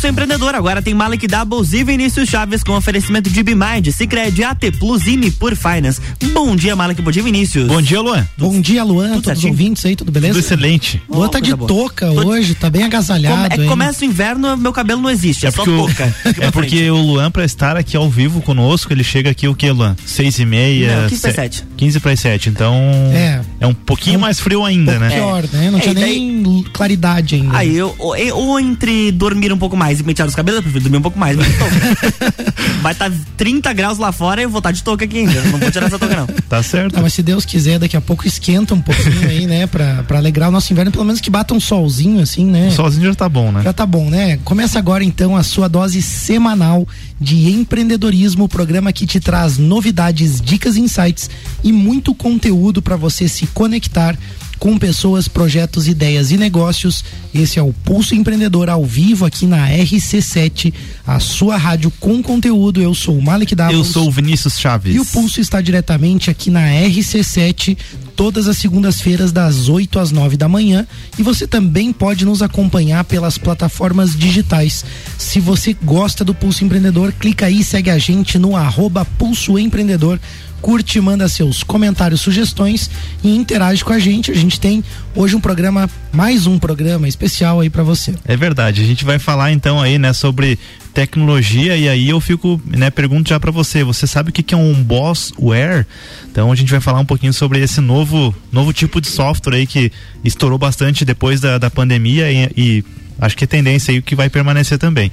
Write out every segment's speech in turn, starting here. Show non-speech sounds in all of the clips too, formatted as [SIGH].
Pulso Empreendedor agora tem Malek Doubles e Vinícius Chaves com oferecimento de Bimind, Cicred, AT Plus e Nipur Finance. Bom dia, Malek, bom dia, Vinícius. Bom dia, Luan. Bom dia, Luan, tudo todos os ouvintes aí, tudo beleza? Tudo excelente. Luan tá de touca hoje, tá bem agasalhado. é que começa o inverno, meu cabelo não existe, é, é só touca. [LAUGHS] É porque o Luan, pra estar aqui ao vivo conosco, ele chega aqui o que, Luan? Seis e meia? Não, 15 para sete. 15 para sete, então é, é um pouquinho é um, mais frio ainda, né? Pior, né? Não é, tinha nem daí, claridade ainda. Aí, eu, ou, ou entre dormir um pouco mais e pentear os cabelos, eu prefiro dormir um pouco mais, mas [LAUGHS] Vai estar tá 30 graus lá fora e eu vou estar tá de touca aqui ainda. Não vou tirar essa touca, não. Tá certo. Não, mas se Deus quiser, daqui a pouco esquenta um pouquinho aí, né? Pra, pra alegrar o nosso inverno, pelo menos que bata um solzinho, assim, né? O solzinho já tá bom, né? Já tá bom, né? Começa agora então a sua dose semanal de empreendedorismo, o programa que te traz novidades, dicas, insights e muito conteúdo para você se conectar com pessoas, projetos, ideias e negócios. Esse é o Pulso Empreendedor ao vivo aqui na RC7, a sua rádio com conteúdo. Eu sou o Malik Davos. Eu sou o Vinícius Chaves. E o Pulso está diretamente aqui na RC7 todas as segundas-feiras das 8 às 9 da manhã e você também pode nos acompanhar pelas plataformas digitais. Se você gosta do Pulso Empreendedor, clica aí, segue a gente no arroba Pulso Empreendedor curte, manda seus comentários, sugestões e interage com a gente. A gente tem hoje um programa, mais um programa especial aí para você. É verdade. A gente vai falar então aí, né, sobre tecnologia e aí eu fico, né, pergunto já para você, você sabe o que que é um Bossware? Então a gente vai falar um pouquinho sobre esse novo novo tipo de software aí que estourou bastante depois da, da pandemia e, e acho que é tendência aí que vai permanecer também.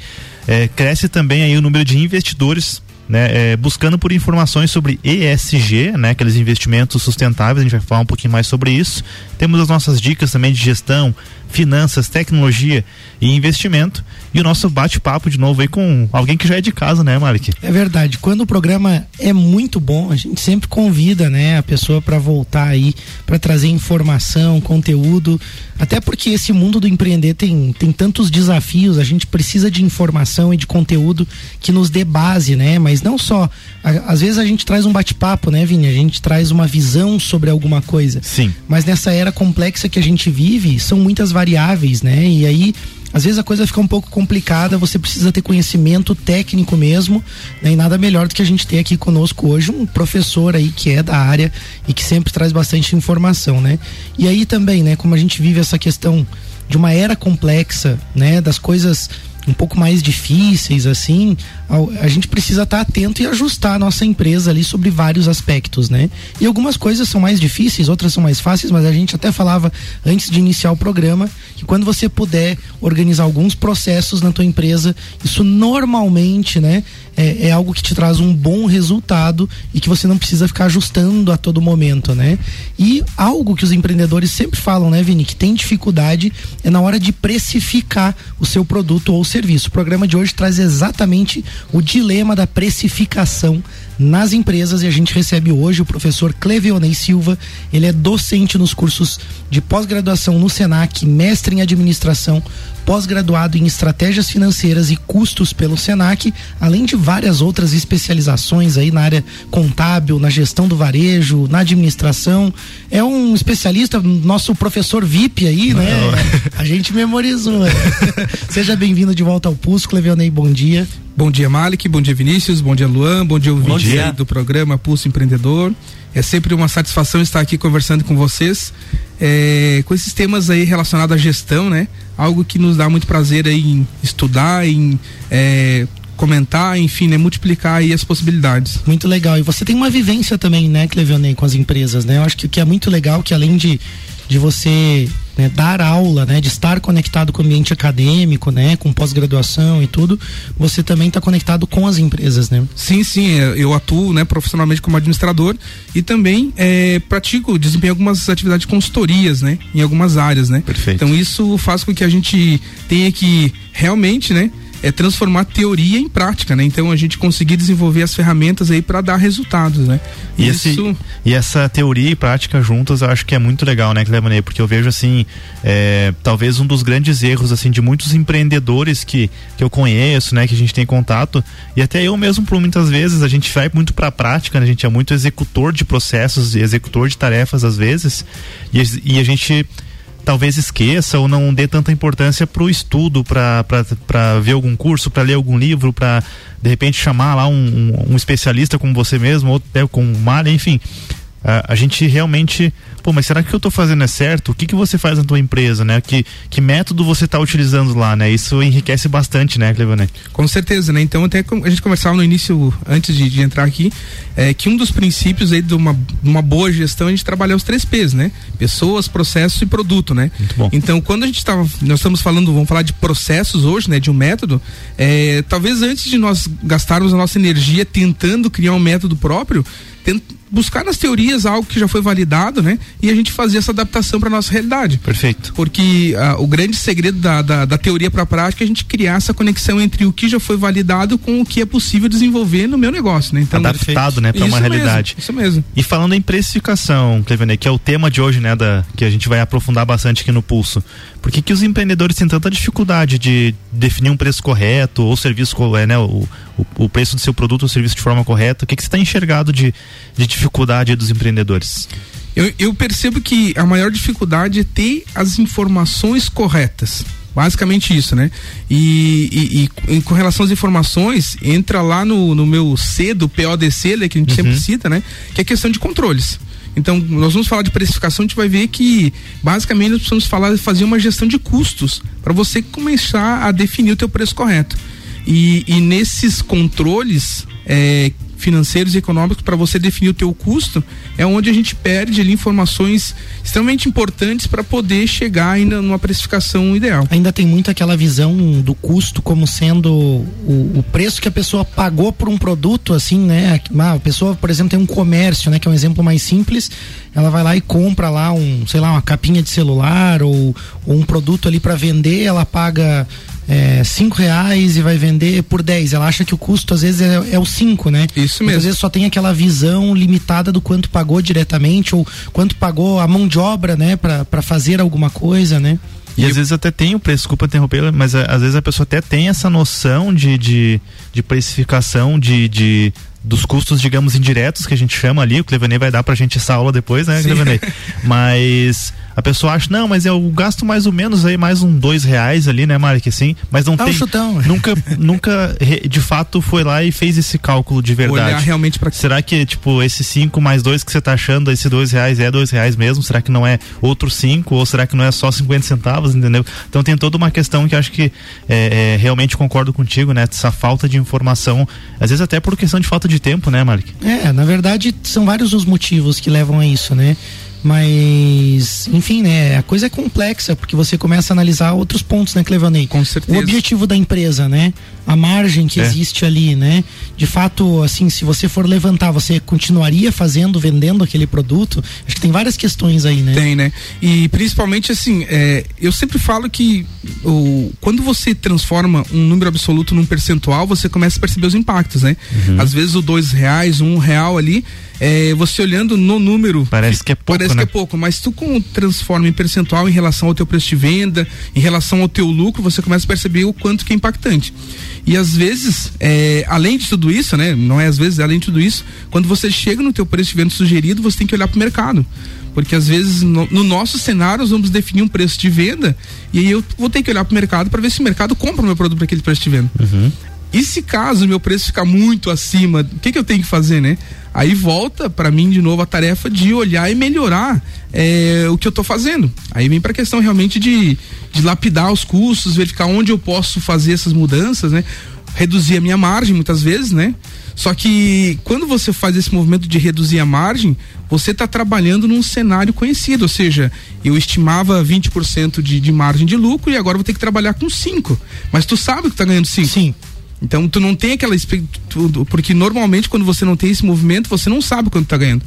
É, cresce também aí o número de investidores né, é, buscando por informações sobre ESG, né, aqueles investimentos sustentáveis, a gente vai falar um pouquinho mais sobre isso. Temos as nossas dicas também de gestão, finanças, tecnologia e investimento. E o nosso bate-papo de novo aí com alguém que já é de casa, né, Malik? É verdade. Quando o programa é muito bom, a gente sempre convida, né, a pessoa para voltar aí, para trazer informação, conteúdo. Até porque esse mundo do empreender tem, tem tantos desafios, a gente precisa de informação e de conteúdo que nos dê base, né? Mas não só. às vezes a gente traz um bate-papo, né, Vini? A gente traz uma visão sobre alguma coisa. Sim. Mas nessa era complexa que a gente vive, são muitas variáveis, né? E aí às vezes a coisa fica um pouco complicada, você precisa ter conhecimento técnico mesmo, né? e nada melhor do que a gente ter aqui conosco hoje um professor aí que é da área e que sempre traz bastante informação, né? E aí também, né, como a gente vive essa questão de uma era complexa, né, das coisas um pouco mais difíceis assim, a, gente precisa estar atento e ajustar a nossa empresa ali sobre vários aspectos, né? E algumas coisas são mais difíceis, outras são mais fáceis, mas a gente até falava antes de iniciar o programa que quando você puder organizar alguns processos na tua empresa, isso normalmente, né, é, é, algo que te traz um bom resultado e que você não precisa ficar ajustando a todo momento, né? E algo que os empreendedores sempre falam, né, Vini, que tem dificuldade é na hora de precificar o seu produto ou serviço. O programa de hoje traz exatamente o dilema da precificação nas empresas e a gente recebe hoje o professor Clevionei Silva. Ele é docente nos cursos de pós-graduação no Senac, mestre em administração, pós-graduado em estratégias financeiras e custos pelo Senac, além de várias outras especializações aí na área contábil, na gestão do varejo, na administração. É um especialista, nosso professor VIP aí, né? A gente memorizou. Né? [LAUGHS] Seja bem-vindo de volta ao Pulso, Clevionei, bom dia. Bom dia, Malik. Bom dia, Vinícius. Bom dia, Luan. Bom dia, ouvinte do programa Pulso Empreendedor. É sempre uma satisfação estar aqui conversando com vocês é, com esses temas aí relacionados à gestão, né? Algo que nos dá muito prazer aí em estudar, em é, comentar, enfim, né, multiplicar aí as possibilidades. Muito legal. E você tem uma vivência também, né, Clevionei, com as empresas, né? Eu acho que o que é muito legal que além de de você né, dar aula, né, de estar conectado com o ambiente acadêmico, né, com pós-graduação e tudo, você também está conectado com as empresas, né? Sim, sim, é, eu atuo, né, profissionalmente como administrador e também é, pratico, desempenho algumas atividades de consultorias, né, em algumas áreas, né. Perfeito. Então isso faz com que a gente tenha que realmente, né, é transformar teoria em prática, né? Então a gente conseguir desenvolver as ferramentas aí para dar resultados, né? E, Isso... esse, e essa teoria e prática juntas eu acho que é muito legal, né, Clevanei? Porque eu vejo assim, é, talvez um dos grandes erros assim de muitos empreendedores que, que eu conheço, né, que a gente tem contato e até eu mesmo por muitas vezes a gente vai muito para a prática, né? A gente é muito executor de processos, executor de tarefas às vezes e, e a gente talvez esqueça ou não dê tanta importância para o estudo, para ver algum curso, para ler algum livro, para de repente chamar lá um, um, um, especialista como você mesmo, ou até com o Mário, enfim. A, a gente realmente pô, mas será que o que eu estou fazendo é certo? O que que você faz na tua empresa, né? Que, que método você está utilizando lá, né? Isso enriquece bastante, né, Clevané? Com certeza, né? Então até a gente conversava no início, antes de, de entrar aqui, é, que um dos princípios aí de uma, uma boa gestão é a gente trabalhar os três P's, né? Pessoas, processos e produto, né? Muito bom. Então quando a gente estava, nós estamos falando, vamos falar de processos hoje, né? De um método, é, talvez antes de nós gastarmos a nossa energia tentando criar um método próprio, buscar nas teorias algo que já foi validado, né? E a gente fazer essa adaptação para nossa realidade. Perfeito. Porque uh, o grande segredo da, da, da teoria para a prática é a gente criar essa conexão entre o que já foi validado com o que é possível desenvolver no meu negócio, né? Então, adaptado, né, para uma realidade. Mesmo, isso mesmo. E falando em precificação, Clevenet, que é o tema de hoje, né, da que a gente vai aprofundar bastante aqui no pulso. Por que, que os empreendedores têm tanta dificuldade de definir um preço correto ou serviço, é, né, o, o, o preço do seu produto ou serviço de forma correta? O que, que você está enxergado de, de dificuldade dos empreendedores? Eu, eu percebo que a maior dificuldade é ter as informações corretas. Basicamente isso, né? E, e, e, com relação às informações, entra lá no, no meu C do PODC, né, que a gente uhum. sempre cita, né? Que é questão de controles. Então, nós vamos falar de precificação, a gente vai ver que basicamente nós precisamos falar fazer uma gestão de custos para você começar a definir o teu preço correto. E, e nesses controles é, financeiros e econômicos para você definir o teu custo, é onde a gente perde ali informações extremamente importantes para poder chegar ainda numa precificação ideal. Ainda tem muito aquela visão do custo como sendo o, o preço que a pessoa pagou por um produto, assim, né? Ah, a pessoa, por exemplo, tem um comércio, né? Que é um exemplo mais simples, ela vai lá e compra lá um, sei lá, uma capinha de celular ou, ou um produto ali para vender, ela paga é, cinco reais e vai vender por 10. Ela acha que o custo às vezes é, é o 5, né? Isso mesmo. às vezes só tem aquela visão limitada do quanto pagou diretamente ou quanto pagou a mão de obra, né, para fazer alguma coisa, né? E, e às vezes até tem o preço, desculpa interromper, mas é, às vezes a pessoa até tem essa noção de, de, de precificação, de, de dos custos, digamos, indiretos que a gente chama ali. O Clevanei vai dar pra gente essa aula depois, né, Clevanei? [LAUGHS] mas a pessoa acha, não, mas eu gasto mais ou menos aí mais um dois reais ali, né, Mark, assim, mas não ah, tem, chutão. nunca, nunca de fato foi lá e fez esse cálculo de verdade. Olhar realmente para Será que, tipo, esse cinco mais dois que você tá achando, esse dois reais é dois reais mesmo? Será que não é outro cinco? Ou será que não é só 50 centavos, entendeu? Então tem toda uma questão que acho que é, é, realmente concordo contigo, né? Essa falta de informação, às vezes até por questão de falta de tempo, né, Mark? É, na verdade, são vários os motivos que levam a isso, né? Mas, enfim, né? A coisa é complexa, porque você começa a analisar outros pontos, né, Clevanei? Com certeza. O objetivo da empresa, né? A margem que é. existe ali, né? De fato, assim, se você for levantar, você continuaria fazendo, vendendo aquele produto? Acho que tem várias questões aí, né? Tem, né? E principalmente, assim, é, eu sempre falo que o, quando você transforma um número absoluto num percentual, você começa a perceber os impactos, né? Uhum. Às vezes o dois reais, um real ali, é, você olhando no número. Parece que é pouco. Parece né? que é pouco, mas tu com, transforma em percentual em relação ao teu preço de venda, em relação ao teu lucro, você começa a perceber o quanto que é impactante. E às vezes, é, além de tudo isso, né? Não é às vezes, além de tudo isso, quando você chega no teu preço de venda sugerido, você tem que olhar para o mercado. Porque às vezes no, no, nosso cenário nós vamos definir um preço de venda e aí eu vou ter que olhar para o mercado para ver se o mercado compra o meu produto para aquele preço de venda. Uhum. E se caso meu preço ficar muito acima, o que, que eu tenho que fazer, né? Aí volta para mim de novo a tarefa de olhar e melhorar é, o que eu estou fazendo. Aí vem para a questão realmente de, de lapidar os custos, verificar onde eu posso fazer essas mudanças, né? Reduzir a minha margem muitas vezes, né? Só que quando você faz esse movimento de reduzir a margem, você está trabalhando num cenário conhecido, ou seja, eu estimava 20% de, de margem de lucro e agora vou ter que trabalhar com 5. Mas tu sabe que está ganhando 5. Sim. Então tu não tem aquela porque normalmente quando você não tem esse movimento, você não sabe quanto está ganhando.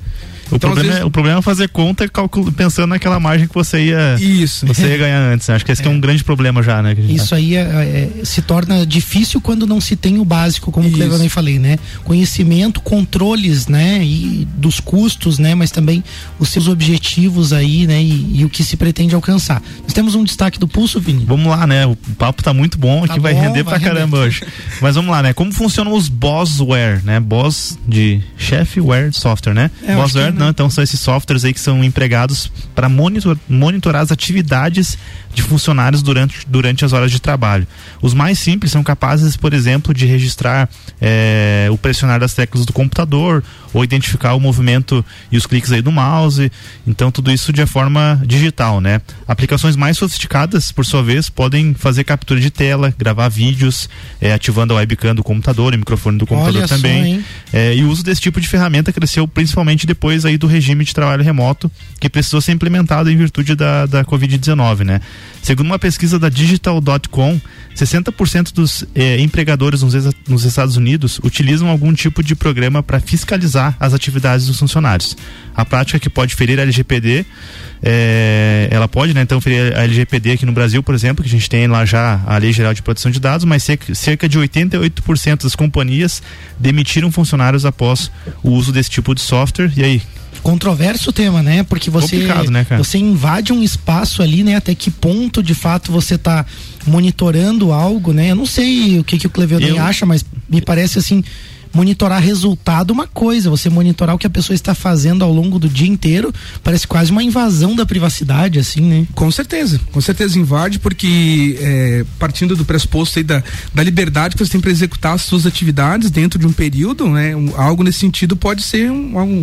O, então, problema vezes... é, o problema é fazer conta calculo, pensando naquela margem que você ia, Isso. Você ia ganhar antes. Né? Acho que esse é. é um grande problema já, né? Isso tá. aí é, é, se torna difícil quando não se tem o básico, como eu nem falei, né? Conhecimento, controles, né? E dos custos, né? Mas também os seus objetivos aí, né? E, e, o que se pretende alcançar. Nós temos um destaque do pulso, Vini. Vamos lá, né? O papo tá muito bom, aqui tá vai bom, render vai pra render. caramba hoje. Mas vamos lá, né? Como funcionam os Bossware, né? Boss de chefware software, né? É, Bossware, não, então são esses softwares aí que são empregados para monitor, monitorar as atividades de funcionários durante, durante as horas de trabalho. Os mais simples são capazes, por exemplo, de registrar é, o pressionar das teclas do computador ou identificar o movimento e os cliques aí do mouse. Então tudo isso de forma digital, né? Aplicações mais sofisticadas, por sua vez, podem fazer captura de tela, gravar vídeos, é, ativando a webcam do computador, o microfone do computador Olha também. Só, é, e o uso desse tipo de ferramenta cresceu principalmente depois aí do regime de trabalho remoto, que precisou ser implementado em virtude da, da Covid-19, né? Segundo uma pesquisa da Digital.com, 60% dos eh, empregadores nos, nos, Estados Unidos utilizam algum tipo de programa para fiscalizar as atividades dos funcionários. A prática que pode ferir a LGPD, eh, ela pode, né, então, ferir a LGPD aqui no Brasil, por exemplo, que a gente tem lá já a Lei Geral de Proteção de Dados, mas cerca de 88% das companhias demitiram funcionários após o uso desse tipo de software. E aí, controverso o tema, né? Porque você né, você invade um espaço ali, né? Até que ponto de fato você está monitorando algo, né? Eu não sei o que que o Cleveland acha, mas me parece assim monitorar resultado uma coisa, você monitorar o que a pessoa está fazendo ao longo do dia inteiro, parece quase uma invasão da privacidade, assim, né? Com certeza, com certeza invade, porque é, partindo do pressuposto aí da, da liberdade que você tem para executar as suas atividades dentro de um período, né? Um, algo nesse sentido pode ser um, um,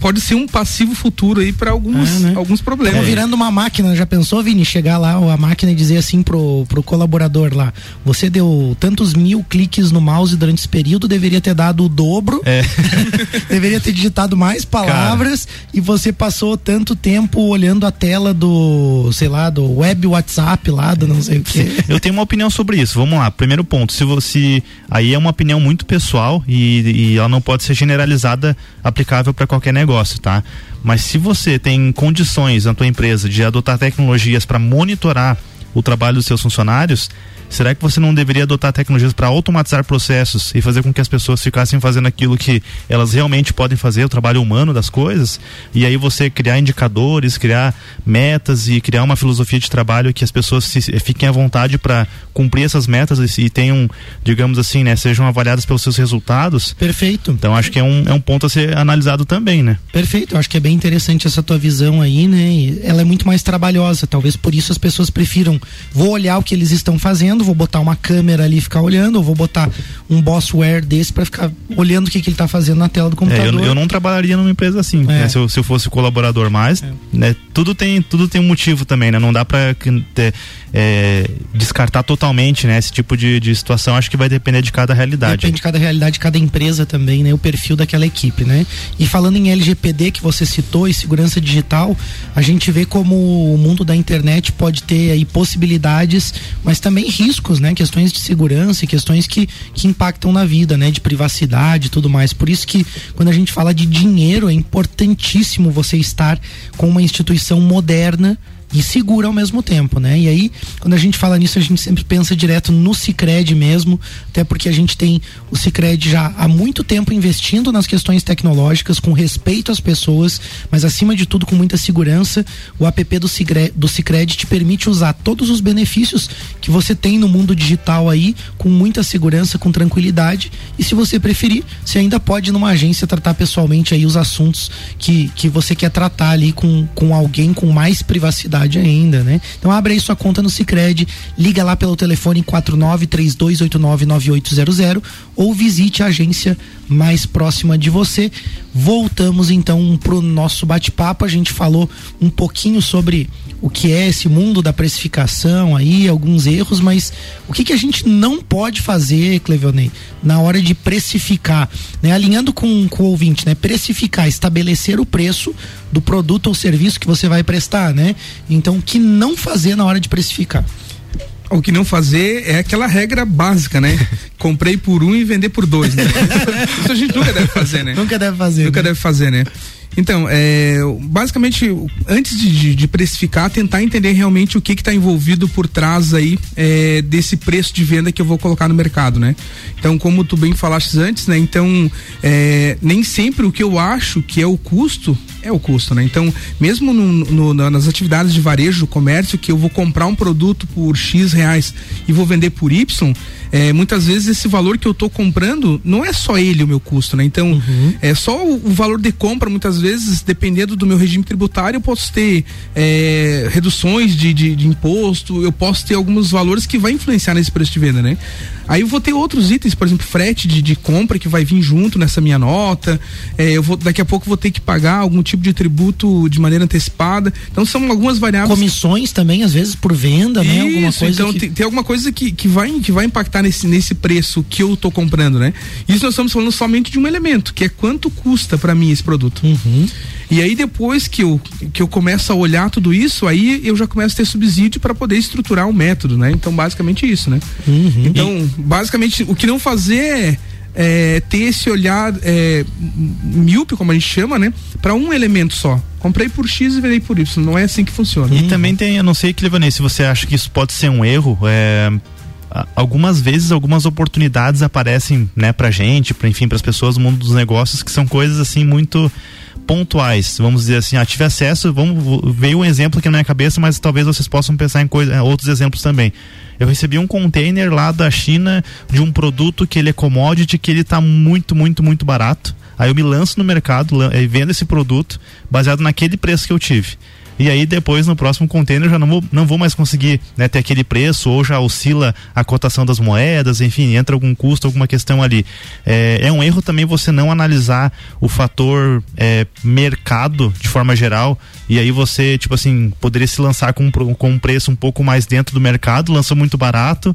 pode ser um passivo futuro aí para alguns, é, né? alguns problemas. Estamos virando uma máquina, já pensou, Vini, chegar lá a máquina e dizer assim pro, pro colaborador lá, você deu tantos mil cliques no mouse durante esse período, deveria ter dado digitado o dobro. É. [LAUGHS] Deveria ter digitado mais palavras Cara. e você passou tanto tempo olhando a tela do, sei lá, do web WhatsApp lá, do não sei o quê. [LAUGHS] Eu tenho uma opinião sobre isso. Vamos lá. Primeiro ponto, se você aí é uma opinião muito pessoal e, e ela não pode ser generalizada aplicável para qualquer negócio, tá? Mas se você tem condições na tua empresa de adotar tecnologias para monitorar o trabalho dos seus funcionários, Será que você não deveria adotar tecnologias para automatizar processos e fazer com que as pessoas ficassem fazendo aquilo que elas realmente podem fazer, o trabalho humano das coisas? E aí você criar indicadores, criar metas e criar uma filosofia de trabalho que as pessoas se, fiquem à vontade para cumprir essas metas e, e, tenham, digamos assim, né, sejam avaliadas pelos seus resultados. Perfeito. Então acho que é um, é um ponto a ser analisado também, né? Perfeito. Acho que é bem interessante essa tua visão aí, né? E ela é muito mais trabalhosa. Talvez por isso as pessoas prefiram vou olhar o que eles estão fazendo vou botar uma câmera ali e ficar olhando, ou vou botar um bossware desse para ficar olhando o que, que ele está fazendo na tela do computador. É, eu, eu, não trabalharia numa empresa assim, é. né? se, eu, se eu fosse colaborador mais, é. né? Tudo tem, tudo tem um motivo também, né? Não dá para é, descartar totalmente, né? Esse tipo de, de situação, acho que vai depender de cada realidade. Depende de cada realidade, de cada empresa também, né? O perfil daquela equipe, né? E falando em LGPD que você citou e segurança digital, a gente vê como o mundo da internet pode ter aí possibilidades, mas também riscos riscos, né? Questões de segurança e questões que, que impactam na vida, né? De privacidade e tudo mais. Por isso que quando a gente fala de dinheiro, é importantíssimo você estar com uma instituição moderna e segura ao mesmo tempo, né? E aí, quando a gente fala nisso, a gente sempre pensa direto no Cicred mesmo, até porque a gente tem o Cicred já há muito tempo investindo nas questões tecnológicas, com respeito às pessoas, mas acima de tudo com muita segurança. O app do Cicred, do Cicred te permite usar todos os benefícios que você tem no mundo digital aí, com muita segurança, com tranquilidade. E se você preferir, você ainda pode ir numa agência tratar pessoalmente aí os assuntos que, que você quer tratar ali com, com alguém com mais privacidade ainda, né? Então abre aí sua conta no Sicredi, liga lá pelo telefone 4932899800 ou visite a agência mais próxima de você. Voltamos então pro nosso bate-papo. A gente falou um pouquinho sobre o que é esse mundo da precificação aí, alguns erros, mas o que, que a gente não pode fazer, Cleveonei, na hora de precificar, né? Alinhando com, com o ouvinte, né? Precificar, estabelecer o preço do produto ou serviço que você vai prestar, né? Então, o que não fazer na hora de precificar? O que não fazer é aquela regra básica, né? [LAUGHS] Comprei por um e vender por dois, né? [LAUGHS] Isso a gente nunca deve fazer, né? Nunca deve fazer. Nunca né? deve fazer, né? Então, é, basicamente, antes de, de, precificar, tentar entender realmente o que está envolvido por trás aí é, desse preço de venda que eu vou colocar no mercado, né? Então, como tu bem falaste antes, né? Então, é, nem sempre o que eu acho que é o custo é o custo, né? Então, mesmo no, no, nas atividades de varejo, comércio, que eu vou comprar um produto por X reais e vou vender por Y, é, muitas vezes esse valor que eu estou comprando não é só ele o meu custo, né? Então, uhum. é só o, o, valor de compra, muitas vezes, dependendo do meu regime tributário, eu posso ter é, reduções de, de, de, imposto, eu posso ter alguns valores que vai influenciar nesse preço de venda, né? Aí eu vou ter outros itens, por exemplo, frete de, de compra que vai vir junto nessa minha nota. É, eu vou daqui a pouco vou ter que pagar algum tipo de tributo de maneira antecipada. Então são algumas variáveis. Comissões também, às vezes, por venda, Isso, né? Alguma coisa então que... tem, tem, alguma coisa que, que, vai, que vai impactar nesse, nesse preço que eu estou comprando, né? Isso nós estamos falando somente de um elemento, que é quanto custa para mim esse produto. Uhum. E aí depois que eu, que eu começo a olhar tudo isso, aí eu já começo a ter subsídio para poder estruturar o um método, né? Então basicamente isso, né? Uhum. Então basicamente o que não fazer é, é ter esse olhar é, míope, como a gente chama, né? Para um elemento só. Comprei por X e vendei por Y. Não é assim que funciona. E uhum. também tem, eu não sei, Clivanei, se você acha que isso pode ser um erro, é, algumas vezes algumas oportunidades aparecem, né, pra gente, pra, enfim, para as pessoas do mundo dos negócios que são coisas assim muito pontuais, vamos dizer assim, ah, tive acesso, vamos, veio um exemplo aqui na minha cabeça, mas talvez vocês possam pensar em coisa, outros exemplos também. Eu recebi um container lá da China de um produto que ele é commodity, que ele está muito, muito, muito barato. Aí eu me lanço no mercado e vendo esse produto baseado naquele preço que eu tive e aí depois no próximo container já não vou, não vou mais conseguir né, ter aquele preço ou já oscila a cotação das moedas, enfim, entra algum custo, alguma questão ali. É, é um erro também você não analisar o fator é, mercado de forma geral e aí você, tipo assim, poderia se lançar com, com um preço um pouco mais dentro do mercado, lançou muito barato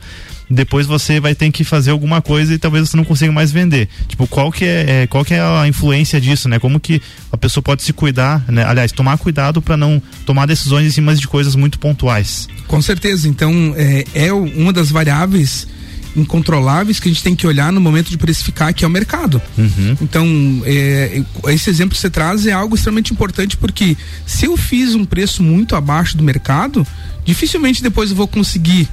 depois você vai ter que fazer alguma coisa e talvez você não consiga mais vender. Tipo, qual que é, é qual que é a influência disso, né? Como que a pessoa pode se cuidar, né? Aliás, tomar cuidado para não tomar decisões em cima de coisas muito pontuais. Com certeza. Então, é, é uma das variáveis incontroláveis que a gente tem que olhar no momento de precificar, que é o mercado. Uhum. Então, é, esse exemplo que você traz é algo extremamente importante porque se eu fiz um preço muito abaixo do mercado, dificilmente depois eu vou conseguir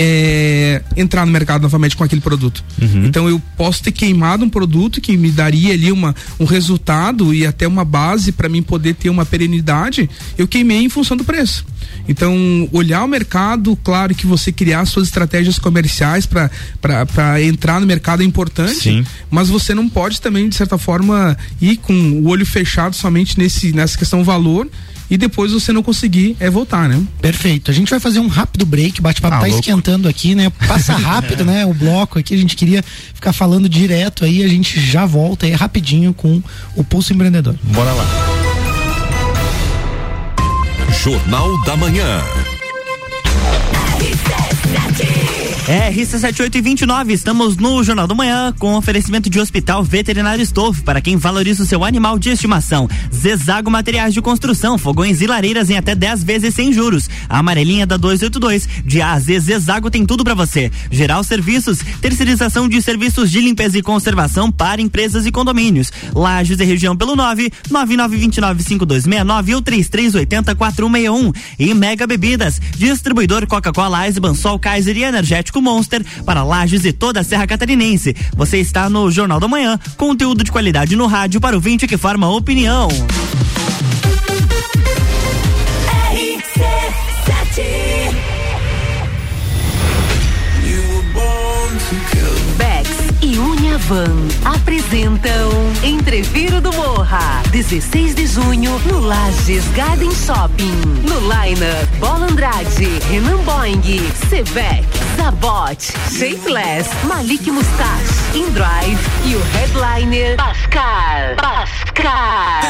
é, entrar no mercado novamente com aquele produto. Uhum. Então eu posso ter queimado um produto que me daria ali uma, um resultado e até uma base para mim poder ter uma perenidade, eu queimei em função do preço. Então, olhar o mercado, claro que você criar suas estratégias comerciais para entrar no mercado é importante, Sim. mas você não pode também, de certa forma, ir com o olho fechado somente nesse, nessa questão valor e depois você não conseguir é voltar, né? Perfeito. A gente vai fazer um rápido break, bate-papo ah, tá louco. esquentando aqui, né? Passa [LAUGHS] rápido, né? O bloco aqui, a gente queria ficar falando direto aí, a gente já volta aí rapidinho com o Pulso Empreendedor. Bora lá. Jornal da Manhã. É, RC7829, estamos no Jornal do Manhã com oferecimento de Hospital Veterinário Estofo para quem valoriza o seu animal de estimação. Zezago Materiais de Construção, fogões e lareiras em até 10 vezes sem juros. A amarelinha da 282, de A a Z, Zezago tem tudo para você. Geral Serviços, terceirização de serviços de limpeza e conservação para empresas e condomínios. Lages e região pelo 9 99295269 ou 33804161. E Mega Bebidas, distribuidor Coca-Cola, Eisenbahn, Sol, Kaiser e Energético Monster para Lages e toda a Serra Catarinense. Você está no Jornal da Manhã, conteúdo de qualidade no rádio para o vinte que forma opinião. Van apresentam Entreviro do Morra, 16 de junho no Lages Garden Shopping. No Liner, Bola Andrade, Renan Boing, Sevec, Zabot, Shapeless, Malik Mustache, InDrive e o headliner Pascal. Pascal.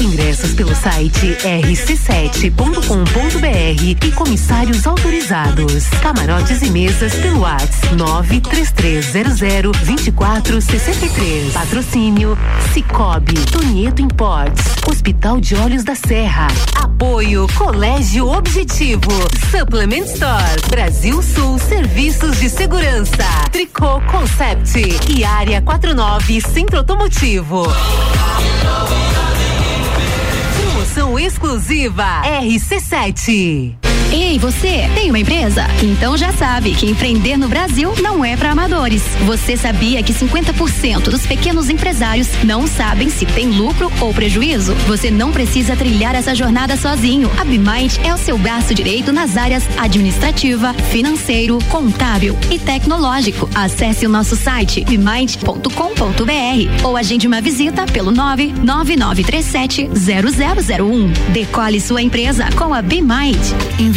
Ingressos pelo site rc7.com.br e comissários autorizados. Camarotes e mesas pelo WhatsApp 93300 24 463. Patrocínio Cicobi, Tonieto Imports, Hospital de Olhos da Serra. Apoio Colégio Objetivo, Supplement Store, Brasil Sul Serviços de Segurança, Tricô Concept e Área 49 Centro Automotivo. Promoção exclusiva RC7. Ei, você, tem uma empresa? Então já sabe que empreender no Brasil não é para amadores. Você sabia que 50% dos pequenos empresários não sabem se tem lucro ou prejuízo? Você não precisa trilhar essa jornada sozinho. A BeMind é o seu braço direito nas áreas administrativa, financeiro, contábil e tecnológico. Acesse o nosso site bemind.com.br ou agende uma visita pelo 99937 0001. Decole sua empresa com a BeMind.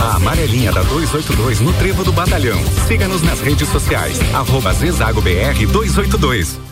A amarelinha da 282 no Trevo do Batalhão. Siga-nos nas redes sociais. Arroba Zezago BR 282.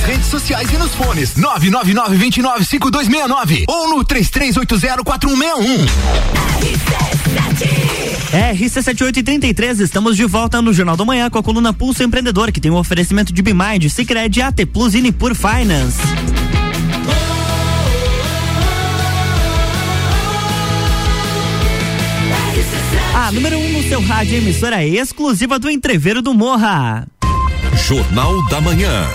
Nas redes sociais e nos fones 999-295269 ou no 33804161. RC7833, estamos de volta no Jornal da Manhã com a coluna Pulso Empreendedor, que tem um oferecimento de Bimind, Cicred, AT Plus e Nipur Finance. A número 1 um no seu rádio, emissora exclusiva do Entreveiro do Morra. Jornal da Manhã.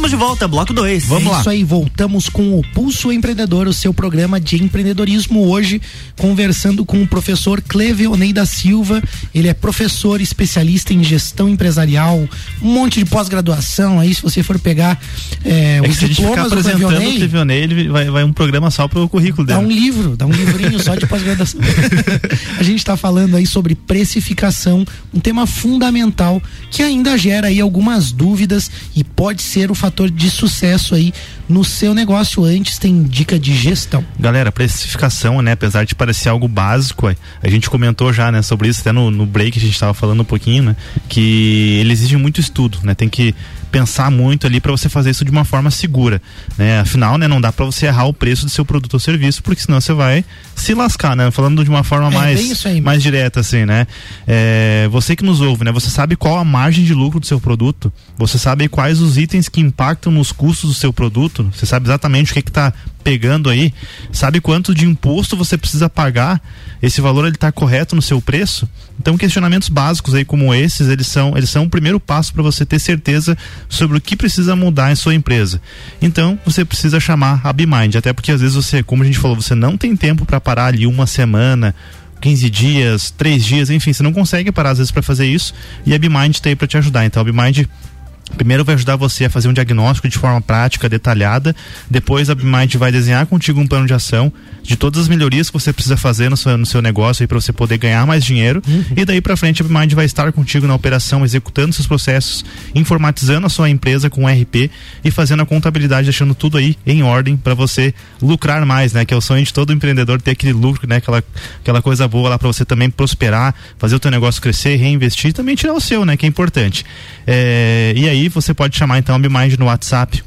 Estamos de volta, bloco 2. Vamos é lá. Isso aí, voltamos com o Pulso Empreendedor, o seu programa de empreendedorismo hoje, conversando com o professor Cleveonei da Silva. Ele é professor especialista em gestão empresarial, um monte de pós-graduação aí, se você for pegar é, É os ficar diplomas do apresentando o Cleveonei, Clevionei, ele vai, vai um programa só pro currículo Dá dele. um livro, dá um livrinho só de pós-graduação. [LAUGHS] a gente está falando aí sobre precificação, um tema fundamental que ainda gera aí algumas dúvidas e pode ser o fator de sucesso aí no seu negócio. Antes tem dica de gestão. Galera, precificação, né? Apesar de parecer algo básico, é, a gente comentou já, né, sobre isso, até no, no break a gente estava falando um pouquinho, né? Que ele exige muito estudo, né? Tem que pensar muito ali para você fazer isso de uma forma segura, né? Afinal, né, não dá para você errar o preço do seu produto ou serviço, porque senão você vai se lascar, né? Falando de uma forma É, mais aí, mais direta assim, né? É, você que nos ouve, né? Você sabe qual a margem de lucro do seu produto? Você sabe quais os itens que impactam nos custos do seu produto? Você sabe exatamente o que que tá pegando aí? Sabe quanto de imposto você precisa pagar? Esse valor ele está correto no seu preço? Então questionamentos básicos aí como esses, eles são eles são o primeiro passo para você ter certeza sobre o que precisa mudar em sua empresa. Então você precisa chamar a BeMind, até porque às vezes você, como a gente falou, você não tem tempo para parar ali uma semana 15 dias, 3 dias, enfim, você não consegue parar às vezes para fazer isso e a BeMind está aí para te ajudar. Então a BeMind Primeiro vai ajudar você a fazer um diagnóstico de forma prática, detalhada. Depois a BeMind vai desenhar contigo um plano de ação de todas as melhorias que você precisa fazer no seu, no seu negócio para você poder ganhar mais dinheiro. E daí para frente a BeMind vai estar contigo na operação, executando seus processos, informatizando a sua empresa com RP e fazendo a contabilidade, deixando tudo aí em ordem para você lucrar mais, né? Que é o sonho de todo empreendedor ter aquele lucro, né? Aquela, aquela coisa boa lá para você também prosperar, fazer o teu negócio crescer, reinvestir e também tirar o seu, né? Que é importante. É, e aí aí você pode chamar então a BeMind no WhatsApp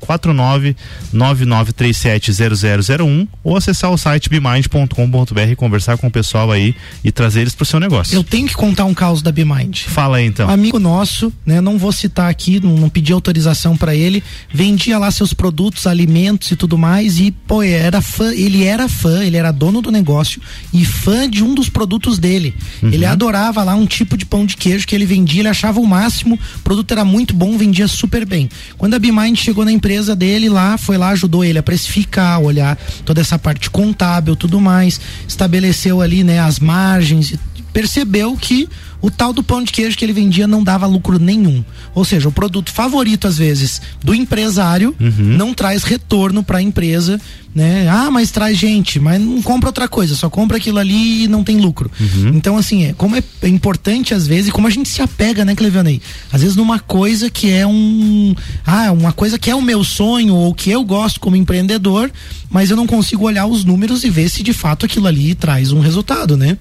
499970001 ou acessar o site bemind.com.br e conversar com o pessoal aí e trazer eles pro seu negócio. Eu tenho que contar um caso da BeMind. Fala aí então. Amigo nosso, né, não vou citar aqui, não, não pedi autorização para ele, vendia lá seus produtos, alimentos e tudo mais e pô, era fã, ele era fã, ele era dono do negócio e fã de um dos produtos dele. Uhum. Ele adorava lá um tipo de pão de queijo que ele vendia, ele achava o máximo, o produto era muito bom, vendia super bem. Quando a BeMind chegou na empresa dele lá, foi lá, ajudou ele a precificar, olhar toda essa parte contábil, tudo mais, estabeleceu ali, né, as margens, percebeu que o tal do pão de queijo que ele vendia não dava lucro nenhum. Ou seja, o produto favorito, às vezes, do empresário uhum. não traz retorno para a empresa, né? Ah, mas traz gente, mas não compra outra coisa, só compra aquilo ali e não tem lucro. Uhum. Então, assim, é, como é, é, importante às vezes, e como a gente se apega, né, Clevanei? Às vezes numa coisa que é um. Ah, uma coisa que é o meu sonho ou que eu gosto como empreendedor, mas eu não consigo olhar os números e ver se de fato aquilo ali traz um resultado, né?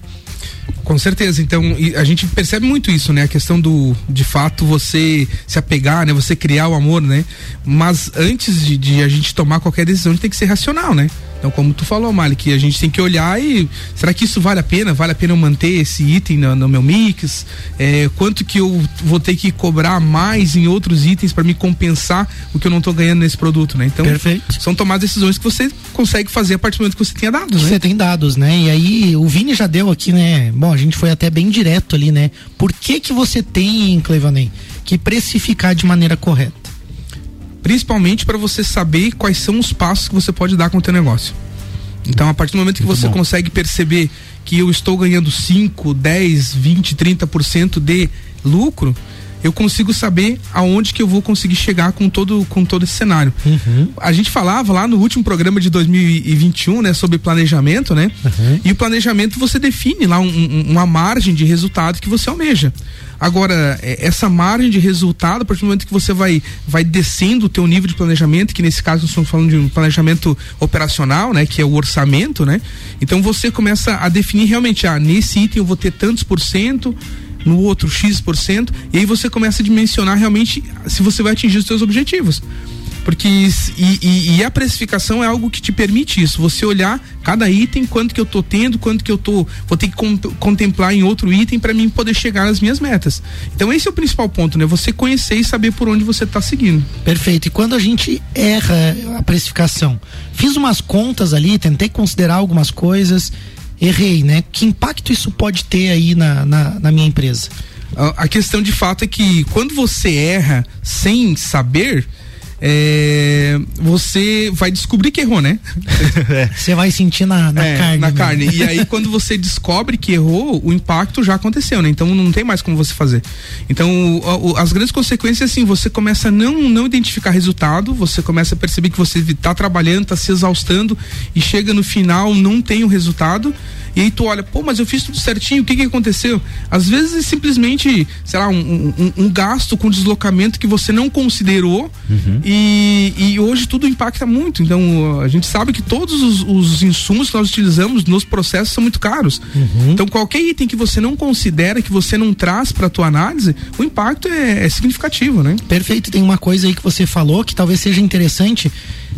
Com certeza. Então, a gente percebe muito isso, né? A questão do, de fato, você se apegar, né? Você criar o amor, né? Mas antes de, de a gente tomar qualquer decisão, a gente tem que ser racional, né? Então, como tu falou, Mali, que a gente tem que olhar e será que isso vale a pena? Vale a pena eu manter esse item no, no meu mix? É, quanto que eu vou ter que cobrar mais em outros itens para me compensar o que eu não estou ganhando nesse produto, né? Então, Perfeito. são tomadas decisões que você consegue fazer a partir do momento que você tenha dados, né? Você tem dados, né? E aí, o Vini já deu aqui, né? Bom, a gente foi até bem direto ali, né? Por que que você tem, Clevanei, que precificar de maneira correta? Principalmente para você saber quais são os passos que você pode dar com o teu negócio. Então, a partir do momento que Muito você bom. consegue perceber que eu estou ganhando 5, 10, 20, 30% de lucro, eu consigo saber aonde que eu vou conseguir chegar com todo, com todo esse cenário. Uhum. A gente falava lá no último programa de 2021, né, sobre planejamento, né? Uhum. E o planejamento você define lá um, um, uma margem de resultado que você almeja. Agora, é, essa margem de resultado, a partir do momento que você vai, vai descendo o teu nível de planejamento, que nesse caso nós estamos falando de um planejamento operacional, né? Que é o orçamento, né? Então você começa a definir realmente, ah, nesse item eu vou ter tantos por cento, no outro X%, e aí você começa a dimensionar realmente se você vai atingir os seus objetivos. Porque e, e, e, a precificação é algo que te permite isso, você olhar cada item, quanto que eu tô tendo, quanto que eu tô, vou ter que contemplar em outro item para mim poder chegar às minhas metas. Então esse é o principal ponto, né? Você conhecer e saber por onde você está seguindo. Perfeito. E quando a gente erra a precificação, fiz umas contas ali, tentei considerar algumas coisas, errei, né? Que impacto isso pode ter aí na, na, na minha empresa? A, a questão de fato é que quando você erra sem saber, é, você vai descobrir que errou, né? [LAUGHS] Você vai sentir na, na é, carne. Na né? carne. E aí, quando você descobre que errou, o impacto já aconteceu, né? Então não tem mais como você fazer. Então, o, o, as grandes consequências, assim, você começa a não, não identificar resultado, você começa a perceber que você está trabalhando, está se exaustando e chega no final, não tem o resultado e aí tu olha, pô, mas eu fiz tudo certinho, o que que aconteceu? Às vezes é simplesmente, sei lá, um, um, um gasto com deslocamento que você não considerou uhum. e, e hoje tudo impacta muito. Então a gente sabe que todos os, os insumos que nós utilizamos nos processos são muito caros. Uhum. Então qualquer item que você não considera, que você não traz para tua análise, o impacto é, é significativo, né? Perfeito. Tem uma coisa aí que você falou que talvez seja interessante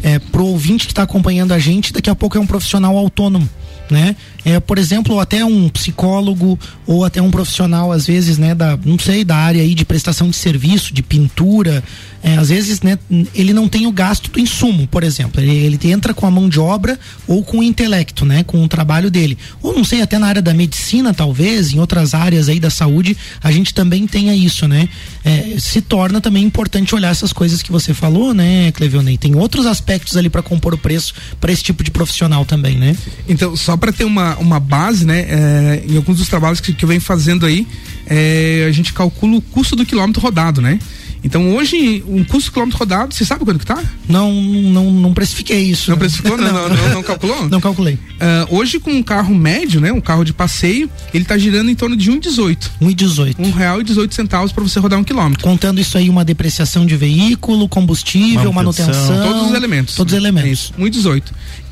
é, pro ouvinte que está acompanhando a gente, daqui a pouco é um profissional autônomo né? É, por exemplo, até um psicólogo ou até um profissional, às vezes, né, da, não sei, da área aí de prestação de serviço, de pintura, é, às vezes, né, ele não tem o gasto do insumo, por exemplo. Ele, ele entra com a mão de obra ou com o intelecto, né, com o trabalho dele. Ou não sei, até na área da medicina, talvez, em outras áreas aí da saúde, a gente também tenha isso, né? É, se torna também importante olhar essas coisas que você falou, né, Clevionei? Tem outros aspectos ali para compor o preço para esse tipo de profissional também, né? Então, só para ter uma, uma base, né? É, em alguns dos trabalhos que, que eu venho fazendo aí, é, a gente calcula o custo do quilômetro rodado, né? Então hoje, um custo quilômetro rodado, você sabe quanto que tá? Não, não, não precifiquei isso. Não né? precificou? Não, [LAUGHS] não, não, não, calculou? Não calculei. Uh, hoje com um carro médio, né? Um carro de passeio, ele tá girando em torno de 1,18. 1,18. Um real e 18 centavos para você rodar um quilômetro. Contando isso aí, uma depreciação de veículo, combustível, manutenção. manutenção todos os elementos. Todos os elementos. É 1,18.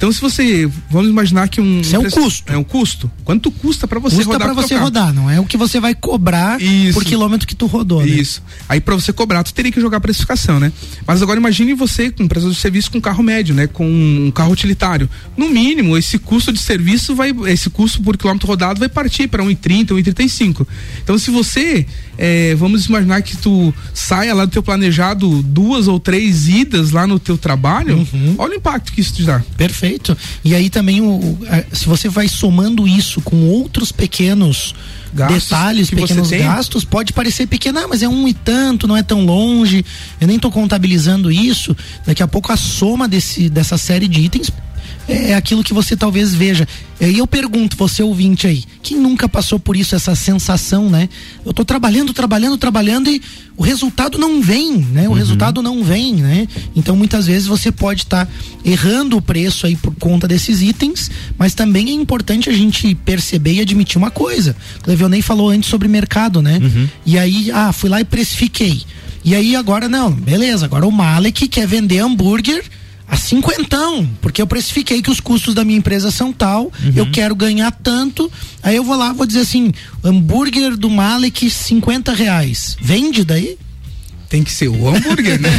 Então se você, vamos imaginar que um... Isso é um custo. É um custo. Quanto custa para você custa rodar? Custa para você rodar, não é o que você vai cobrar isso. por quilômetro que tu rodou, né? Isso. Aí para você cobrar barato, teria que jogar precificação, né? Mas agora imagine você, com empresa de serviço com carro médio, né? Com um carro utilitário. No mínimo, esse custo de serviço vai, esse custo por quilômetro rodado vai partir para 1,30, 1,35. Então, se você, é, vamos imaginar que tu saia lá do teu planejado duas ou três idas lá no teu trabalho, uhum. olha o impacto que isso te dá. Perfeito. E aí também, o, se você vai somando isso com outros pequenos gastos detalhes, pequenos gastos, pode parecer pequeno, ah, mas é um e tanto, não é tão longe, eu nem estou contabilizando isso. Daqui a pouco a soma desse, dessa série de itens é, aquilo que você talvez veja. E aí eu pergunto, você ouvinte aí, quem nunca passou por isso, essa sensação, né? Eu estou trabalhando, trabalhando, trabalhando e o resultado não vem, né? O uhum. resultado não vem, né? Então muitas vezes você pode estar tá errando o preço aí por conta desses itens, mas também é importante a gente perceber e admitir uma coisa. O Levionei falou antes sobre mercado, né? Uhum. E aí, ah, fui lá e precifiquei. E aí agora não, beleza, agora o Malek quer vender hambúrguer a cinquentão, porque eu precifiquei que os custos da minha empresa são tal, uhum. eu quero ganhar tanto, aí eu vou lá, vou dizer assim, hambúrguer do Malek, 50 reais. Vende daí? Tem que ser o hambúrguer, né?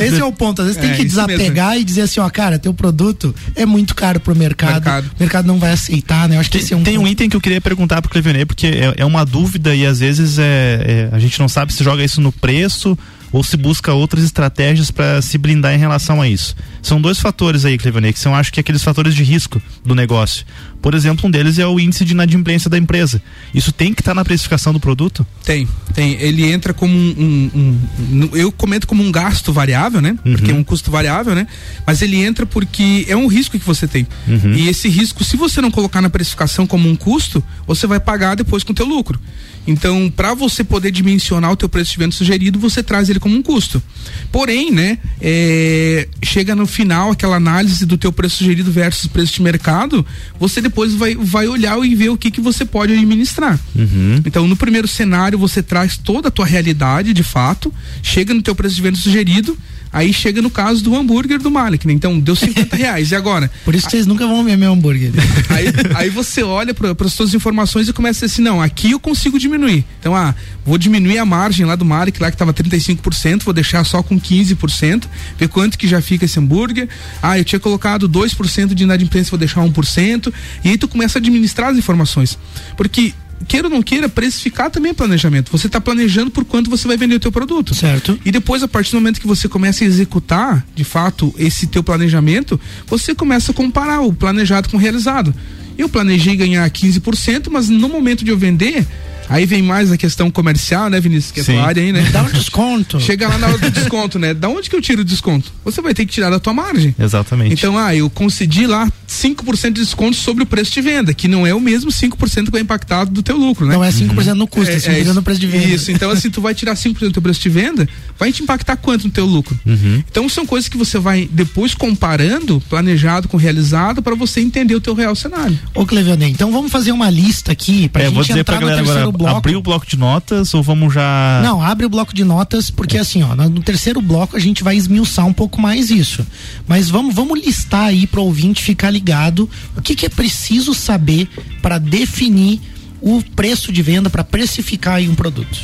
[LAUGHS] Esse é o ponto. Às vezes é, tem que desapegar mesmo. e dizer assim, ó, cara, teu produto é muito caro pro mercado. mercado. O mercado não vai aceitar, né? Eu acho que tem, esse é um Tem ponto. um item que eu queria perguntar pro Clevenê, porque é, é, uma dúvida e às vezes é, é, a gente não sabe se joga isso no preço ou se busca outras estratégias para se blindar em relação a isso. São dois fatores aí, Cleveland, que são acho que aqueles fatores de risco do negócio. Por exemplo, um deles é o índice de inadimplência da empresa. Isso tem que estar tá na precificação do produto? Tem, tem. Ele entra como um, um, um eu comento como um gasto variável, né? Uhum. Porque é um custo variável, né? Mas ele entra porque é um risco que você tem. Uhum. E esse risco, se você não colocar na precificação como um custo, você vai pagar depois com o teu lucro. Então, para você poder dimensionar o teu preço de venda sugerido, você traz ele como um custo. Porém, né, é, chega no final aquela análise do teu preço sugerido versus preço de mercado, você depois vai, vai olhar e ver o que que você pode administrar. Uhum. Então, no primeiro cenário, você traz toda a tua realidade, de fato, chega no teu preço de venda sugerido, Aí chega no caso do hambúrguer do Malik, né? Então deu 50 reais. E agora? [LAUGHS] Por isso que vocês nunca vão ver meu hambúrguer. [LAUGHS] Aí, aí você olha para as suas informações e começa assim: não, aqui eu consigo diminuir. Então, ah, vou diminuir a margem lá do Malik, lá que estava 35%, vou deixar só com 15%, ver quanto que já fica esse hambúrguer. Ah, eu tinha colocado 2% de inadimplência, vou deixar 1%. E aí tu começa a administrar as informações. Porque queira ou não queira, precificar também é planejamento. Você está planejando por quanto você vai vender o teu produto. Certo. E depois, a partir do momento que você começa a executar, de fato, esse teu planejamento, você começa a comparar o planejado com o realizado. Eu planejei ganhar 15%, mas no momento de eu vender, Aí vem mais a questão comercial, né, Vinícius? Que é Sim. área aí, né? Dá um desconto. [LAUGHS] Chega lá na hora do [LAUGHS] desconto, né? Da onde que eu tiro o desconto? Você vai ter que tirar da tua margem. Exatamente. Então, ah, eu concedi lá 5% de desconto sobre o preço de venda, que não é o mesmo 5% que vai impactado do teu lucro, né? Não é 5% uhum. no custo, é, 5% é no preço de venda. Isso, então assim, tu vai tirar 5% do teu preço de venda, vai te impactar quanto no teu lucro? Uhum. Então são coisas que você vai depois comparando, planejado com realizado, para você entender o teu real cenário. Ô Cleviane, então vamos fazer uma lista aqui pra é, gente vou dizer entrar pra galera no terceiro agora, bloco. Abrir o bloco de notas ou vamos já. Não, abre o bloco de notas, porque assim, ó, no terceiro bloco a gente vai esmiuçar um pouco mais isso. Mas vamos, vamos listar aí para o ouvinte ficar ligado o que, que é preciso saber para definir o preço de venda, para precificar aí um produto.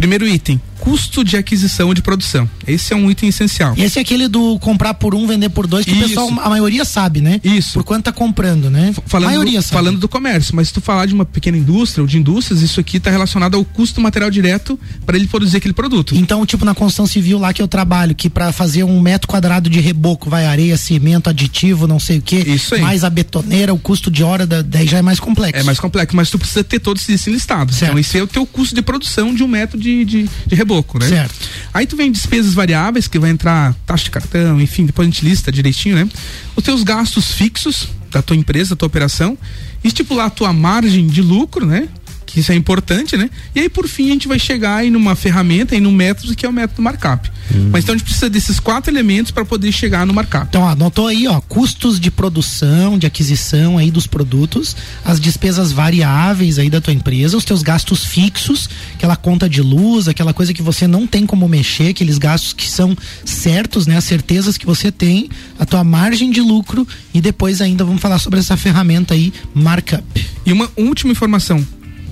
Primeiro item, custo de aquisição de produção. Esse é um item essencial. Esse é aquele do comprar por um, vender por dois, que Isso. o pessoal, a maioria sabe, né? Isso. Por quanto tá comprando, né? Falando a maioria do, sabe. Falando do comércio, mas se tu falar de uma pequena indústria ou de indústrias, isso aqui está relacionado ao custo material direto para ele produzir aquele produto. Então, tipo na construção civil lá que eu trabalho, que para fazer um metro quadrado de reboco vai areia, cimento, aditivo, não sei o que, isso aí. mais a betoneira, o custo de hora da, daí já é mais complexo. É mais complexo, mas tu precisa ter todos esses listados. Certo. Então, esse é o teu custo de produção de um metro de, de, de reboco, né? Certo. Aí tu vem despesas variáveis, que vai entrar taxa de cartão, enfim, depois a gente lista direitinho, né? Os teus gastos fixos da tua empresa, da tua operação, estipular a tua margem de lucro, né? Que isso é importante, né? E aí, por fim, a gente vai chegar aí numa ferramenta, aí num método que é o método markup. Hum. Mas então a gente precisa desses quatro elementos para poder chegar no markup. Então, anotou aí, ó, custos de produção, de aquisição aí dos produtos, as despesas variáveis aí da tua empresa, os teus gastos fixos, aquela conta de luz, aquela coisa que você não tem como mexer, aqueles gastos que são certos, né? As certezas que você tem, a tua margem de lucro e depois ainda vamos falar sobre essa ferramenta aí, markup. E uma última informação,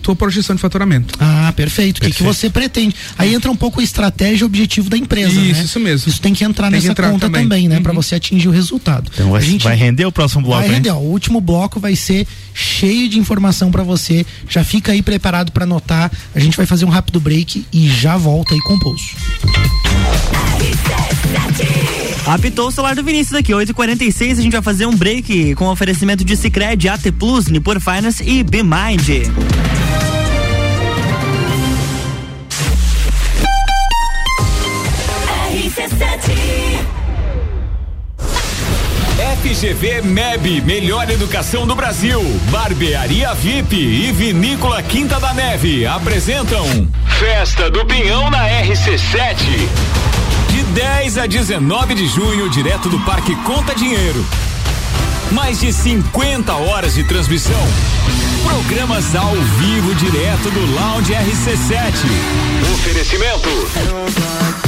tua projeção de faturamento. Ah, perfeito. O que, que você pretende? Aí entra um pouco a estratégia e objetivo da empresa, Isso, né? isso mesmo. Isso tem que entrar Tem que nessa entrar conta também, também. né? Uhum. Pra você atingir o resultado. Então vai, vai render o próximo bloco, Vai hein? render, ó. O último bloco vai ser cheio de informação pra você. Já fica aí preparado pra anotar. A gente vai fazer um rápido break e já volta aí com o pulso. Apitou o celular do Vinícius aqui, 8h46, a gente vai fazer um break com oferecimento de Cicred, AT Plus, Nipur Finance e BeMind. FGV MEB, melhor educação do Brasil. Barbearia VIP e Vinícola Quinta da Neve apresentam Festa do Pinhão na RC7. De 10 a 19 de junho, direto do Parque Conta Dinheiro. Mais de 50 horas de transmissão. Programas ao vivo direto do Lounge RC7. Oferecimento.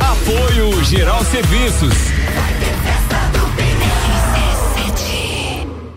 Apoio Geral Serviços.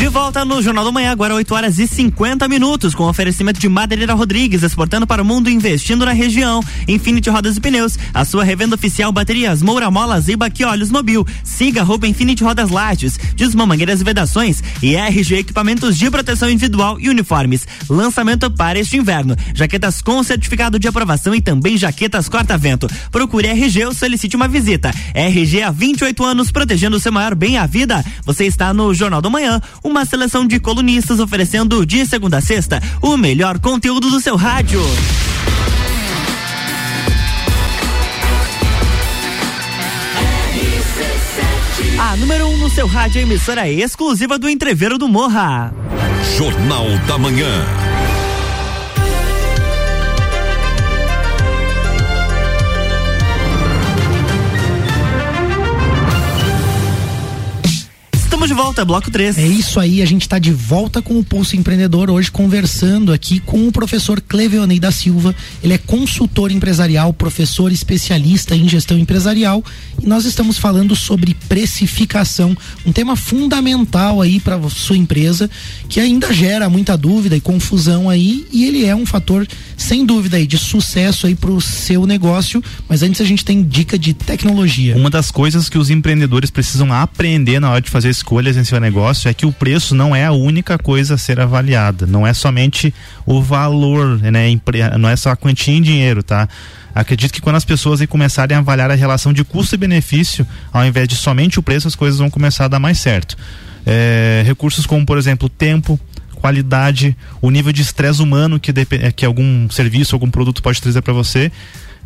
De volta no Jornal da Manhã, agora 8 horas e 50 minutos, com oferecimento de Madeireira Rodrigues, exportando para o mundo, investindo na região. Infinity Rodas e Pneus, a sua revenda oficial baterias Moura Molas e Olhos Mobil. Siga arroba Infinity Rodas Lages, Desmã Mangueiras e Vedações e RG Equipamentos de Proteção Individual e Uniformes. Lançamento para este inverno. Jaquetas com certificado de aprovação e também jaquetas corta-vento. Procure RG ou solicite uma visita. RG há 28 anos, protegendo o seu maior bem, a vida. Você está no Jornal da Manhã, uma seleção de colunistas oferecendo de segunda a sexta o melhor conteúdo do seu rádio. A número 1 um no seu rádio emissora exclusiva do Entreveiro do Morra. Jornal da Manhã. Estamos de volta, bloco 3. É isso aí, a gente está de volta com o Pulso Empreendedor hoje conversando aqui com o professor Cleveonei da Silva. Ele é consultor empresarial, professor especialista em gestão empresarial e nós estamos falando sobre precificação, um tema fundamental aí para sua empresa que ainda gera muita dúvida e confusão aí e ele é um fator sem dúvida aí de sucesso aí para o seu negócio. Mas antes a gente tem dica de tecnologia. Uma das coisas que os empreendedores precisam aprender na hora de fazer esse escolhas em seu negócio é que o preço não é a única coisa a ser avaliada, não é somente o valor, né? Não é só a quantia em dinheiro, tá? Acredito que quando as pessoas começarem a avaliar a relação de custo e benefício, ao invés de somente o preço, as coisas vão começar a dar mais certo. É, recursos como, por exemplo, tempo, qualidade, o nível de estresse humano que, que algum serviço, algum produto pode trazer para você.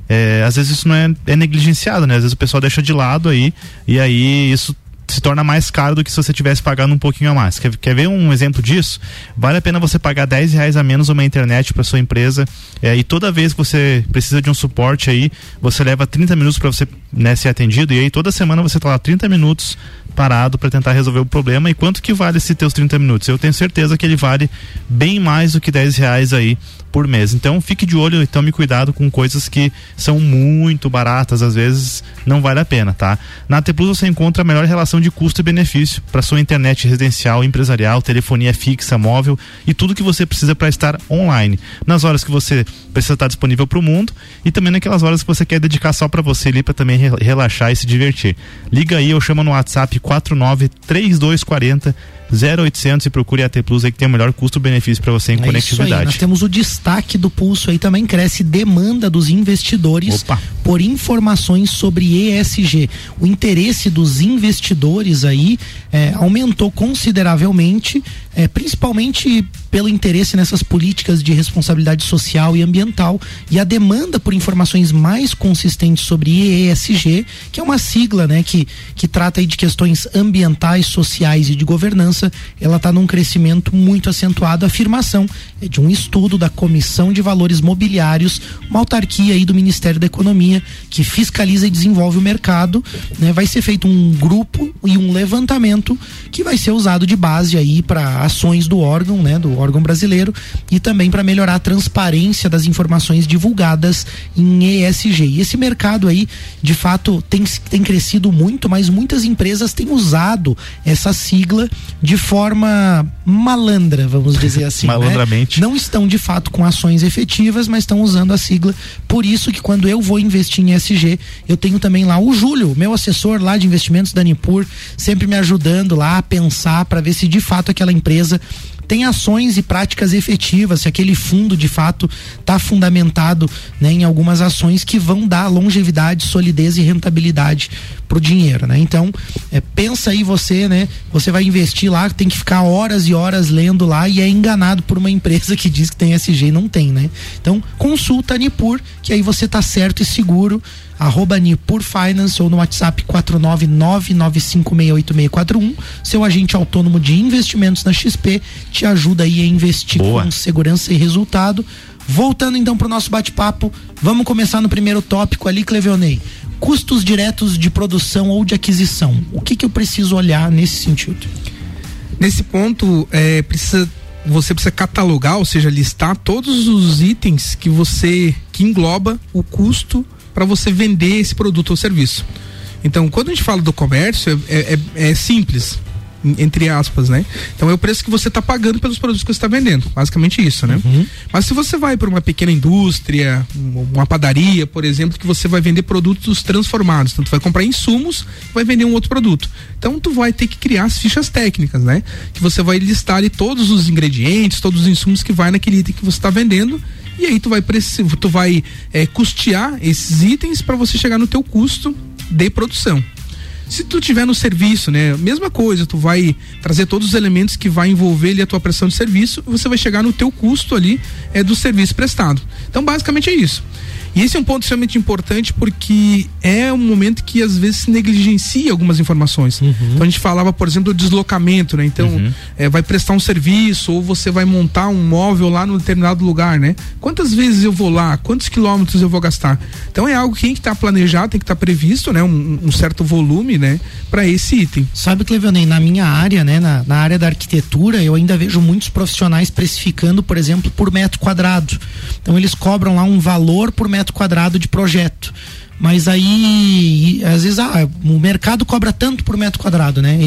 É, às vezes isso não é, é, negligenciado, né? Às vezes o pessoal deixa de lado aí e aí isso se torna mais caro do que se você tivesse pagando um pouquinho a mais. Quer, quer ver um exemplo disso? Vale a pena você pagar 10 reais a menos uma internet para sua empresa é, e toda vez que você precisa de um suporte aí, você leva 30 minutos para você né, ser atendido e aí toda semana você está lá 30 minutos parado para tentar resolver o problema e quanto que vale esse teus 30 minutos? Eu tenho certeza que ele vale bem mais do que 10 reais aí por mês. Então fique de olho e tome cuidado com coisas que são muito baratas, às vezes não vale a pena, tá? Na T Plus você encontra a melhor relação de custo e benefício para sua internet residencial, empresarial, telefonia fixa, móvel e tudo que você precisa para estar online. Nas horas que você precisa estar disponível para o mundo e também naquelas horas que você quer dedicar só para você ali para também relaxar e se divertir. Liga aí, eu chamo no WhatsApp 49 3240 0800 e procure a T Plus aí que tem o melhor custo-benefício para você em é conectividade. Nós temos o destaque do pulso aí também cresce demanda dos investidores Opa. por informações sobre ESG. O interesse dos investidores aí é, aumentou consideravelmente, é, principalmente pelo interesse nessas políticas de responsabilidade social e ambiental e a demanda por informações mais consistentes sobre ESG, que é uma sigla, né, que que trata aí de questões ambientais, sociais e de governança, ela está num crescimento muito acentuado. A afirmação é de um estudo da Comissão de Valores Mobiliários, uma autarquia aí do Ministério da Economia que fiscaliza e desenvolve o mercado, né? Vai ser feito um grupo e um levantamento que vai ser usado de base aí para ações do órgão, né, do órgão brasileiro e também para melhorar a transparência das informações divulgadas em ESG. E esse mercado aí, de fato, tem, tem crescido muito, mas muitas empresas têm usado essa sigla de forma malandra, vamos dizer assim. [LAUGHS] Né? Malandramente. Né? Não estão de fato com ações efetivas, mas estão usando a sigla. Por isso que quando eu vou investir em ESG, eu tenho também lá o Júlio, meu assessor lá de investimentos da Nipur, sempre me ajudando lá a pensar para ver se de fato aquela empresa tem ações e práticas efetivas, se aquele fundo de fato está fundamentado né, em algumas ações que vão dar longevidade, solidez e rentabilidade pro dinheiro, né? Então, é, pensa aí você, né? Você vai investir lá, tem que ficar horas e horas lendo lá e é enganado por uma empresa que diz que tem SG e não tem, né? Então, consulta a Nipur, que aí você tá certo e seguro arroba Nipur Finance ou no WhatsApp 49995686641. Seu agente autônomo de investimentos na XP te ajuda aí a investir Boa. com segurança e resultado. Voltando então para o nosso bate-papo, vamos começar no primeiro tópico ali, Clevionei. Custos diretos de produção ou de aquisição. O que, que eu preciso olhar nesse sentido? Nesse ponto, é, precisa você precisa catalogar, ou seja, listar todos os itens que você que engloba o custo para você vender esse produto ou serviço. Então, quando a gente fala do comércio, é, é, é simples. entre aspas, né? Então é o preço que você está pagando pelos produtos que você está vendendo, basicamente isso, né? Uhum. Mas se você vai para uma pequena indústria, uma padaria, por exemplo, que você vai vender produtos transformados, então tu vai comprar insumos, vai vender um outro produto. Então tu vai ter que criar as fichas técnicas, né? Que você vai listar ali todos os ingredientes, todos os insumos que vai naquele item que você está vendendo e aí tu vai tu vai é, custear esses itens para você chegar no teu custo de produção. Se tu tiver no serviço, né, mesma coisa, tu vai trazer todos os elementos que vai envolver ali a tua prestação de serviço, você vai chegar no teu custo ali é do serviço prestado. Então, basicamente é isso. E esse é um ponto extremamente importante porque é um momento que às vezes se negligencia algumas informações. Uhum. Então a gente falava, por exemplo, do deslocamento, né? Então uhum. é, vai prestar um serviço ou você vai montar um móvel lá no determinado lugar, né? Quantas vezes eu vou lá? Quantos quilômetros eu vou gastar? Então é algo que tem que estar tá planejado, tem que estar tá previsto, né? Um, um, certo volume, né? Para esse item. Sabe, Cleveonei, na minha área, né? Na, na área da arquitetura, eu ainda vejo muitos profissionais precificando, por exemplo, por metro quadrado. Então eles cobram lá um valor por metro quadrado de projeto. Mas aí, às vezes, ah, o mercado cobra tanto por metro quadrado, né?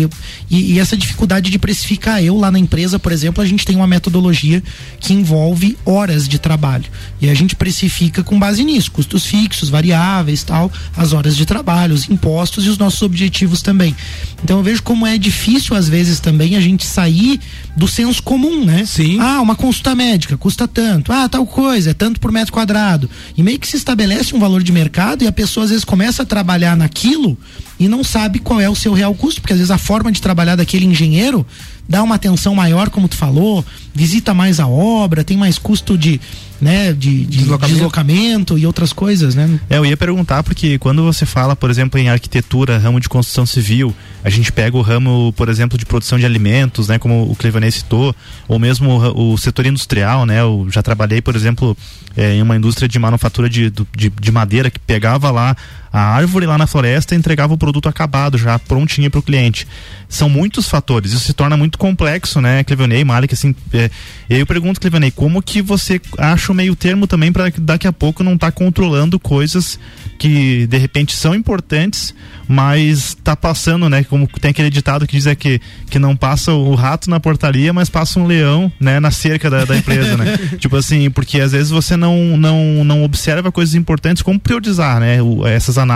E, e, essa dificuldade de precificar. Eu lá na empresa, por exemplo, a gente tem uma metodologia que envolve horas de trabalho. E a gente precifica com base nisso, custos fixos, variáveis, tal, as horas de trabalho, os impostos e os nossos objetivos também. Então eu vejo como é difícil, às vezes, também a gente sair do senso comum, né? Sim. Ah, uma consulta médica custa tanto. Ah, tal coisa, é tanto por metro quadrado. E meio que se estabelece um valor de mercado e a pessoa às vezes começa a trabalhar naquilo e não sabe qual é o seu real custo, porque às vezes a forma de trabalhar daquele engenheiro dá uma atenção maior, como tu falou, visita mais a obra, tem mais custo de, né, de, de deslocamento. deslocamento. e outras coisas, né? É, eu ia perguntar porque quando você fala, por exemplo, em arquitetura, ramo de construção civil, a gente pega o ramo, por exemplo, de produção de alimentos, né, como o Clevanei citou, ou mesmo o, o, setor industrial, né? Eu já trabalhei, por exemplo, é, em uma indústria de manufatura de, de, de madeira que pegava lá a árvore lá na floresta e entregava o produto acabado já prontinho para o cliente. São muitos fatores, isso se torna muito complexo, né, Clevanei, Malik, assim, é, eu pergunto, Clevanei, como que você acha o meio termo também para daqui a pouco não estar tá controlando coisas que de repente são importantes, mas tá passando, né? Como tem aquele ditado que diz é que, que não passa o rato na portaria, mas passa um leão, né, na cerca da, da empresa, né? [LAUGHS] tipo assim, porque às vezes você não, não, não observa coisas importantes, como priorizar, né? O, essas análises,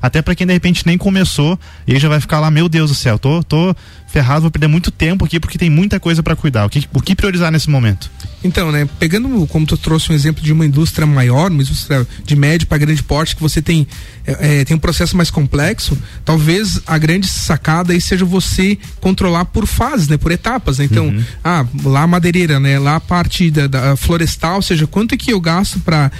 até para quem de repente nem começou, e já vai ficar lá, meu Deus do céu, tô, tô ferrado, vou perder muito tempo aqui porque tem muita coisa para cuidar. O que, o que priorizar nesse momento? Então, né, pegando como tu trouxe um exemplo de uma indústria maior, uma indústria de médio para grande porte, que você tem, é, tem um processo mais complexo, talvez a grande sacada aí seja você controlar por fases, né, por etapas. Né? Então, uhum. ah, lá a madeireira, né, lá a parte da, da florestal, ou seja, quanto é que eu gasto para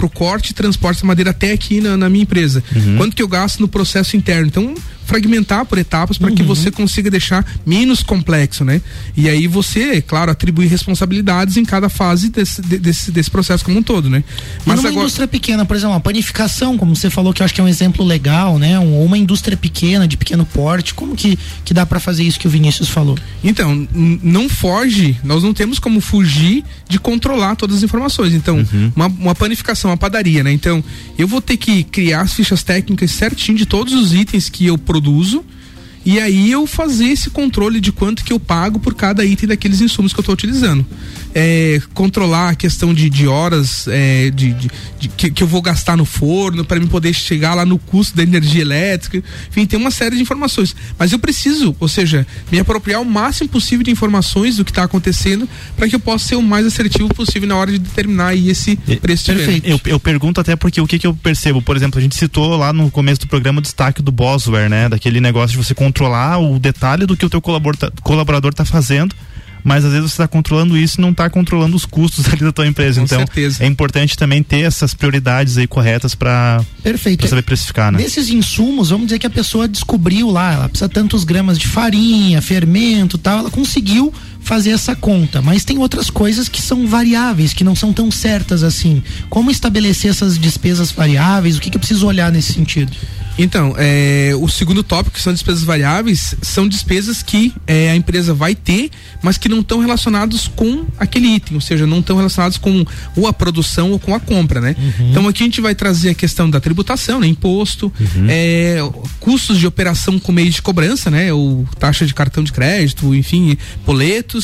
o corte e transporte da madeira até aqui na, na minha empresa? Uhum. Quanto que eu gasto no processo interno? Então, fragmentar por etapas para uhum. que você consiga deixar menos complexo, né? E aí você, claro, atribuir responsabilidades em cada fase desse, desse, desse processo como um todo, né? Mas numa agora... indústria pequena, por exemplo, a panificação, como você falou, que eu acho que é um exemplo legal, né? Ou uma indústria pequena, de pequeno porte, como que, que dá para fazer isso que o Vinícius falou? Então, não foge, nós não temos como fugir de controlar todas as informações. Então, uhum. uma, uma panificação, uma padaria, né? Então, eu vou ter que criar as fichas técnicas certinho de todos os itens que eu produzo e aí eu fazer esse controle de quanto que eu pago por cada item daqueles insumos que eu estou utilizando é, controlar a questão de, de horas é, de, de, de que, que, eu vou gastar no forno para me poder chegar lá no custo da energia elétrica. Enfim, tem uma série de informações. Mas eu preciso, ou seja, me apropriar o máximo possível de informações do que está acontecendo para que eu possa ser o mais assertivo possível na hora de determinar aí esse preço Perfeito. Eu, eu pergunto até porque o que, que eu percebo, por exemplo, a gente citou lá no começo do programa o destaque do Bosware, né? Daquele negócio de você controlar o detalhe do que o teu colaborador está fazendo mas às vezes você está controlando isso e não está controlando os custos [LAUGHS] ali da tua empresa. Com então certeza. é importante também ter essas prioridades aí corretas para saber precificar, né? Nesses insumos, vamos dizer que a pessoa descobriu lá, ela precisa tantos gramas de farinha, fermento, tal, ela conseguiu fazer essa conta, mas tem outras coisas que são variáveis, que não são tão certas assim. Como estabelecer essas despesas variáveis? O que, que eu preciso olhar nesse sentido? Então, é, o segundo tópico, que são despesas variáveis, são despesas que é, a empresa vai ter, mas que não estão relacionados com aquele item, ou seja, não estão relacionados com ou a produção ou com a compra, né? Uhum. Então aqui a gente vai trazer a questão da tributação, né? Imposto, uhum. é, custos de operação com meio de cobrança, né? Ou taxa de cartão de crédito, enfim, boletos,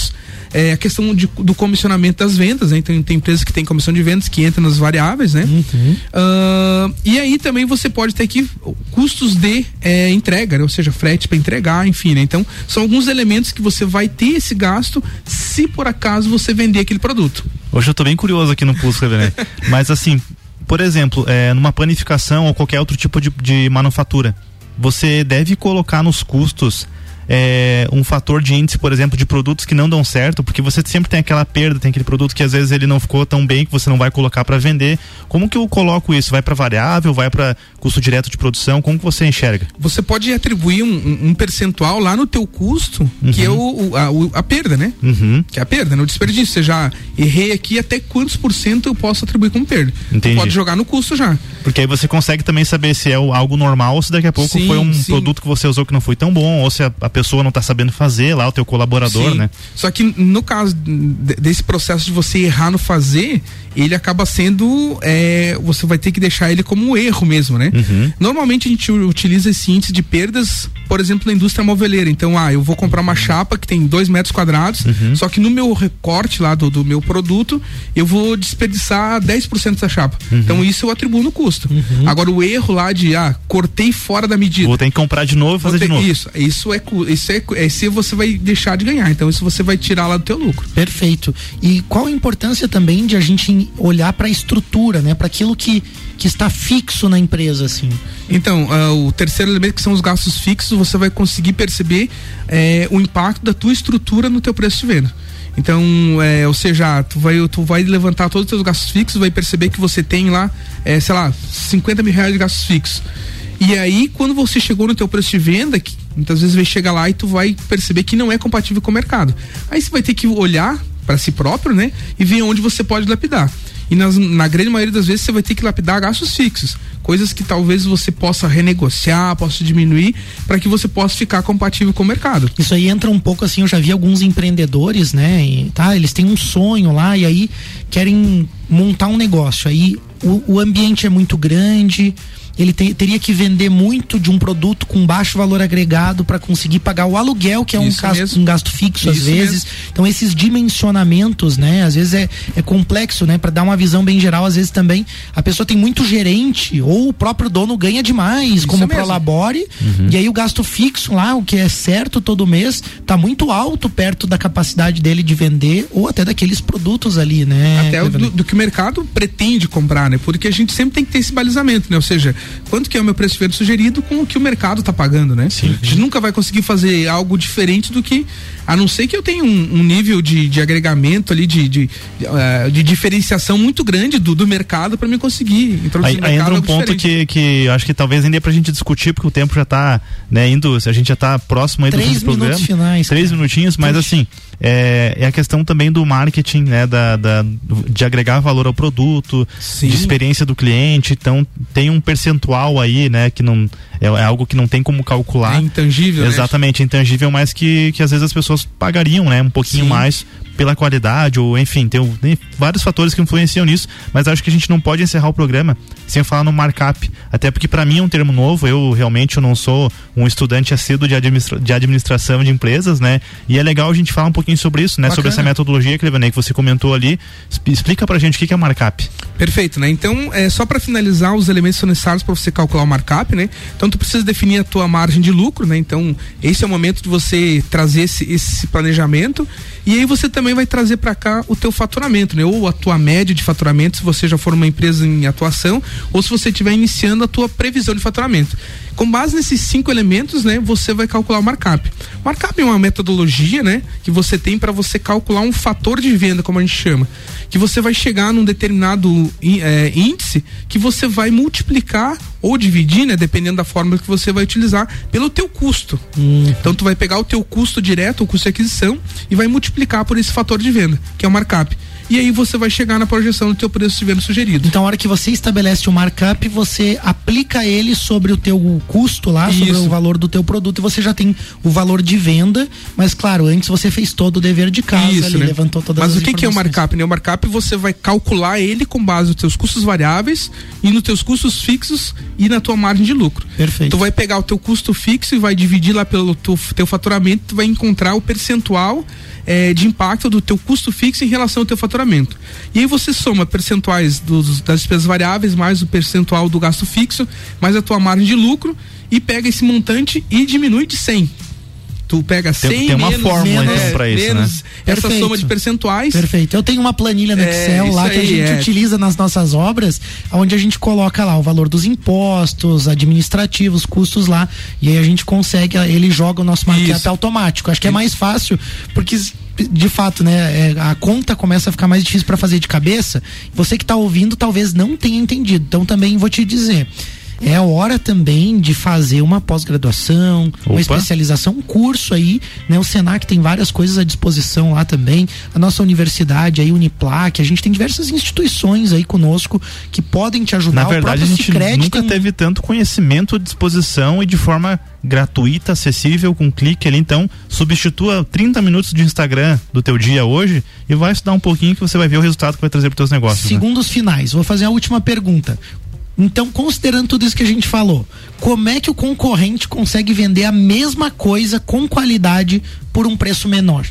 é, a questão de, do comissionamento das vendas, né? Então tem empresas que tem comissão de vendas que entra nas variáveis, né? Uhum. Uh, e aí também você pode ter aqui custos de é, entrega, né? ou seja, frete para entregar, enfim, né? Então são alguns elementos que você vai ter esse gasto se por acaso você vender aquele produto. Hoje eu tô bem curioso aqui no Pulso, né? [LAUGHS] Mas assim, por exemplo, é, numa planificação ou qualquer outro tipo de, de manufatura, você deve colocar nos custos é, um fator de índice, por exemplo, de produtos que não dão certo, porque você sempre tem aquela perda, tem aquele produto que às vezes ele não ficou tão bem que você não vai colocar para vender. Como que eu coloco isso? Vai para variável, vai para custo direto de produção? Como que você enxerga? Você pode atribuir um, um percentual lá no teu custo, uhum. que é o, o, a, a, perda, né? Uhum. Que é a perda, né? O desperdício. Você já errei aqui até quantos por cento eu posso atribuir como perda. Entendi. pode jogar no custo já. Porque aí você consegue também saber se é algo normal ou se daqui a pouco sim, foi um sim. produto que você usou que não foi tão bom, ou se a, a pessoa não está sabendo fazer lá, o teu colaborador, sim. né? Só que no caso desse processo de você errar no fazer, ele acaba sendo. É, você vai ter que deixar ele como um erro mesmo, né? Uhum. Normalmente a gente utiliza esse índice de perdas, por exemplo, na indústria moveleira. Então, ah, eu vou comprar uma chapa que tem dois metros quadrados, uhum. só que no meu recorte lá do, do meu produto, eu vou desperdiçar 10% dessa chapa. Uhum. Então, isso eu atribuo no custo. Uhum. Agora, o erro lá de, ah, cortei fora da medida. Vou ter que comprar de novo e fazer ter, de novo. Isso, isso é, isso é, é se você vai deixar de ganhar. Então, isso você vai tirar lá do teu lucro. Perfeito. E qual a importância também de a gente olhar para a estrutura, né? Para aquilo que, que está fixo na empresa, assim. Então, uh, o terceiro elemento que são os gastos fixos, você vai conseguir perceber é, o impacto da tua estrutura no teu preço de venda. Então, é, ou seja, tu vai, tu vai levantar todos os teus gastos fixos, vai perceber que você tem lá, é, sei lá, 50 mil reais de gastos fixos. E aí, quando você chegou no teu preço de venda, que muitas vezes vai chegar lá e tu vai perceber que não é compatível com o mercado. Aí você vai ter que olhar para si próprio, né? E ver onde você pode lapidar. E nas, na grande maioria das vezes você vai ter que lapidar gastos fixos, coisas que talvez você possa renegociar, possa diminuir, para que você possa ficar compatível com o mercado. Isso aí entra um pouco assim, eu já vi alguns empreendedores, né? E, tá, eles têm um sonho lá e aí querem montar um negócio. Aí o, o ambiente é muito grande, ele te, teria que vender muito de um produto com baixo valor agregado para conseguir pagar o aluguel, que é um, gasto, um gasto fixo Isso às vezes. Mesmo. Então esses dimensionamentos, né, às vezes é, é complexo, né, para dar uma visão bem geral, às vezes também a pessoa tem muito gerente ou o próprio dono ganha demais, Isso como prolabore, uhum. e aí o gasto fixo lá, o que é certo todo mês, tá muito alto perto da capacidade dele de vender ou até daqueles produtos ali, né? Até do, do, que o mercado pretende comprar, né? Porque a gente sempre tem que ter esse balizamento, né? Ou seja, quanto que é o meu preço de venda sugerido com o que o mercado está pagando, né? Sim. A gente nunca vai conseguir fazer algo diferente do que, a não ser que eu tenha um, um nível de, de agregamento ali, de, de, de, uh, de diferenciação muito grande do, do mercado para me conseguir introduzir aí, aí entra um ponto que, que acho que talvez ainda dê pra gente discutir, porque o tempo já está né, indo, a gente já está próximo aí Três do fim do programa. Finais, Três cara. minutinhos, mas assim, é, é, a questão também do marketing, né? Da, da, de agregar valor ao produto, Sim. de experiência do cliente. Então tem um percentual aí, né? Que não é, é algo que não tem como calcular. É intangível. Né? Exatamente, né? intangível, mas que, que às vezes as pessoas pagariam, né? Um pouquinho Sim. mais pela qualidade, ou enfim, tem, tem, vários fatores que influenciam nisso, mas acho que a gente não pode encerrar o programa sem falar no markup, até porque para mim é um termo novo, eu realmente eu não sou um estudante assíduo de, administra de administração de empresas, né? E é legal a gente falar um pouquinho sobre isso, né? Bacana. Sobre essa metodologia que, que você comentou ali, explica pra gente o que é markup. Perfeito, né? Então, é só para finalizar os elementos necessários para você calcular o markup, né? Então, tu precisa definir a tua margem de lucro, né? Então, esse é o momento de você trazer esse, esse planejamento e aí você também vai trazer para cá o teu faturamento, né? Ou a tua média de faturamento, se você já for uma empresa em atuação, ou se você estiver iniciando a tua previsão de faturamento. Com base nesses cinco elementos, né, você vai calcular o markup. O markup é uma metodologia, né, que você tem para você calcular um fator de venda, como a gente chama, que você vai chegar num determinado é, índice que você vai multiplicar ou dividir, né, dependendo da fórmula que você vai utilizar, pelo teu custo. Hum. Então tu vai pegar o teu custo direto, o custo de aquisição e vai multiplicar por esse fator de venda, que é o markup. E aí você vai chegar na projeção do teu preço de venda sugerido. Então, a hora que você estabelece o markup, você aplica ele sobre o teu custo lá, Isso. sobre o valor do teu produto e você já tem o valor de venda, mas claro, antes você fez todo o dever de casa, Isso, ali, né? levantou todas mas as Mas o que, que é o markup? Né? O markup você vai calcular ele com base nos teus custos variáveis e nos teus custos fixos e na tua margem de lucro. Perfeito. Tu vai pegar o teu custo fixo e vai dividir lá pelo teu, teu faturamento, tu vai encontrar o percentual é, de impacto do teu custo fixo em relação ao teu faturamento. E aí você soma percentuais dos, das despesas variáveis mais o percentual do gasto fixo, mais a tua margem de lucro e pega esse montante e diminui de 100 tu pega 100 tem, tem uma menos, fórmula menos, então para isso, menos né? essa Perfeito. soma de percentuais. Perfeito. Eu tenho uma planilha no é, Excel lá que a gente é. utiliza nas nossas obras, onde a gente coloca lá o valor dos impostos, administrativos, custos lá, e aí a gente consegue, ele joga o nosso markup automático. Acho que é mais fácil, porque de fato, né, é, a conta começa a ficar mais difícil para fazer de cabeça. Você que está ouvindo talvez não tenha entendido. Então também vou te dizer é hora também de fazer uma pós-graduação, uma especialização, um curso aí, né? O Senac tem várias coisas à disposição lá também, a nossa universidade aí, Uniplac, a gente tem diversas instituições aí conosco que podem te ajudar. Na verdade, a gente nunca tem... teve tanto conhecimento à disposição e de forma gratuita, acessível, com clique ali, então substitua 30 minutos de Instagram do teu dia hoje e vai estudar um pouquinho que você vai ver o resultado que vai trazer para os teus negócios. Segundos né? finais, vou fazer a última pergunta. Então, considerando tudo isso que a gente falou, como é que o concorrente consegue vender a mesma coisa com qualidade por um preço menor?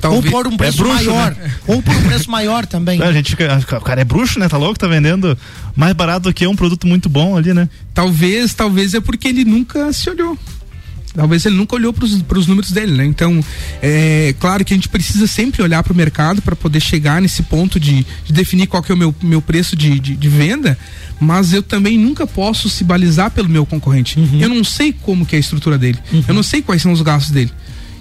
Talvez. Ou por um preço é bruxo, maior. Né? [LAUGHS] Ou por um preço maior também. A gente, o cara é bruxo, né? Tá louco? Tá vendendo mais barato do que um produto muito bom ali, né? Talvez, talvez é porque ele nunca se olhou. Talvez ele nunca olhou para os números dele, né? Então, é claro que a gente precisa sempre olhar para o mercado para poder chegar nesse ponto de, de, definir qual que é o meu, meu preço de, de, de venda, mas eu também nunca posso se balizar pelo meu concorrente. Uhum. Eu não sei como que é a estrutura dele. Uhum. Eu não sei quais são os gastos dele.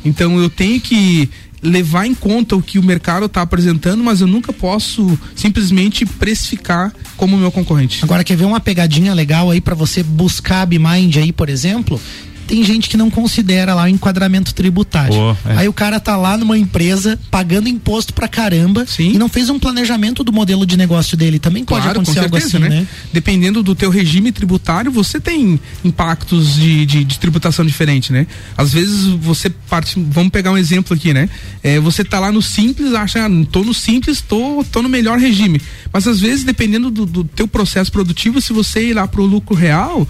Então eu tenho que levar em conta o que o mercado está apresentando, mas eu nunca posso simplesmente precificar como meu concorrente. Agora quer ver uma pegadinha legal aí para você buscar a BMind aí, por exemplo? Tem gente que não considera lá o enquadramento tributário. Oh, é. Aí o cara tá lá numa empresa pagando imposto pra caramba Sim. e não fez um planejamento do modelo de negócio dele. Também pode claro, acontecer certeza, algo assim, né? né? Dependendo do teu regime tributário, você tem impactos de, de, de, tributação diferente, né? Às vezes você parte, vamos pegar um exemplo aqui, né? É, você tá lá no simples, acha, ah, tô no simples, tô, tô no melhor regime. Mas às vezes, dependendo do, do teu processo produtivo, se você ir lá pro lucro real,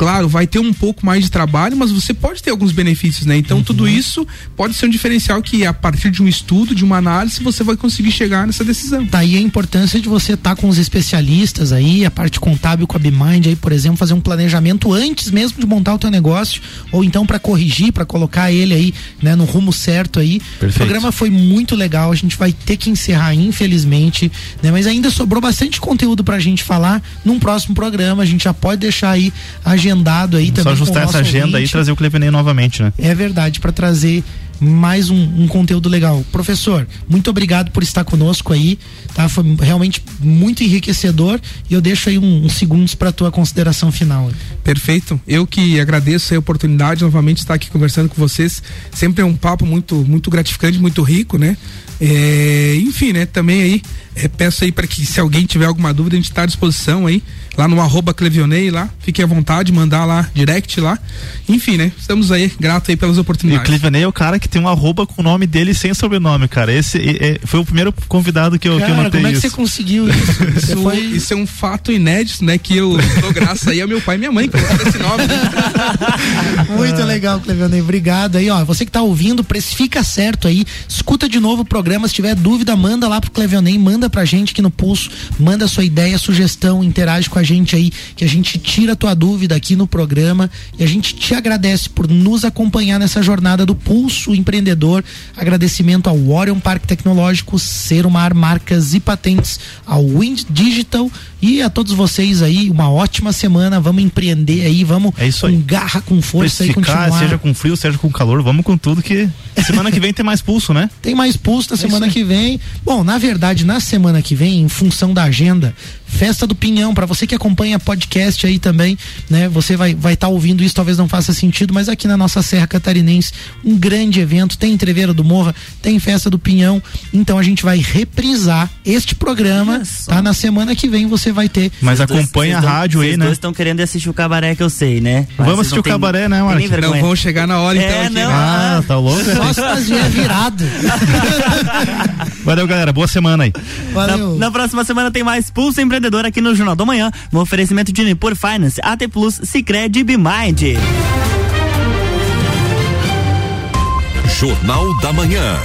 claro, vai ter um pouco mais de trabalho, mas você pode ter alguns benefícios, né? Então uhum. tudo isso pode ser um diferencial que a partir de um estudo, de uma análise, você vai conseguir chegar nessa decisão. Daí a importância de você estar tá com os especialistas aí, a parte contábil com a BMind aí, por exemplo, fazer um planejamento antes mesmo de montar o teu negócio, ou então para corrigir, para colocar ele aí, né, no rumo certo aí. Perfeito. O programa foi muito legal, a gente vai ter que encerrar infelizmente, né? Mas ainda sobrou bastante conteúdo pra gente falar num próximo programa, a gente já pode deixar aí a agenda agendado aí também. Só ajustar essa agenda ouvinte. aí e trazer o Clevenei novamente, né? É verdade, para trazer mais um, um, conteúdo legal. Professor, muito obrigado por estar conosco aí, tá? Foi realmente muito enriquecedor e eu deixo aí uns um, um segundos para tua consideração final. Perfeito. Eu que agradeço a oportunidade novamente de estar aqui conversando com vocês. Sempre é um papo muito muito gratificante, muito rico, né? É, enfim, né? Também aí é, peço aí para que se alguém tiver alguma dúvida a gente está à disposição aí lá no arroba Clevionei lá, fique à vontade, mandar lá, direct lá. Enfim, né? Estamos aí, grato aí pelas oportunidades. E o Clevionei é o cara que tem um arroba com o nome dele sem sobrenome, cara. Esse é, foi o primeiro convado que eu, cara, que eu notei como é que isso. você conseguiu isso? [LAUGHS] Isso, foi... isso, é um fato inédito, né? Que eu dou graça aí ao meu pai e minha mãe que esse nome. [LAUGHS] Muito legal, Clevionei. Obrigado aí, ó. Você que tá ouvindo, precifica certo aí. Escuta de novo o programa. Se tiver dúvida, manda lá pro Clevionei, manda pra gente aqui no Pulso, manda sua ideia, sugestão, interage com a gente aí, que a gente tira a tua dúvida aqui no programa e a gente te agradece por nos acompanhar nessa jornada do Pulso Empreendedor. Agradecimento ao Orion Parque Tecnológico, Serumar Marcas e Patentes, ao Wind Digital e a todos vocês aí, uma ótima semana. Vamos empreender aí, vamos é isso aí. com garra, com força e continuar. Seja com frio, seja com calor, vamos com tudo que semana que vem tem mais pulso, né? [LAUGHS] Tem mais pulso na é semana que vem. Bom, na verdade, na semana que vem, em função da agenda, Festa do Pinhão, para você que acompanha podcast aí também, né? Você vai vai estar tá ouvindo isso, talvez não faça sentido, mas aqui na nossa Serra Catarinense, um grande evento, tem Entreveira do Morra, tem Festa do Pinhão, então a gente vai reprisar este programa, tá? Na semana que vem você vai ter. Mas acompanha a rádio aí, né? Vocês estão querendo assistir o cabaré que eu sei, né? Mas vamos assistir o cabaré, né, Marcos? Não vão chegar na hora, então. É, aqui, não, né? Ah, tá louco? [LAUGHS] Só se fazia virado. Valeu, galera. Boa semana aí. Valeu. Na, na, próxima semana tem mais Pulso Empreendedor aqui no Jornal da Manhã, no oferecimento de Nipur Finance, AT Plus, Cicred e Bimind. Jornal da Manhã.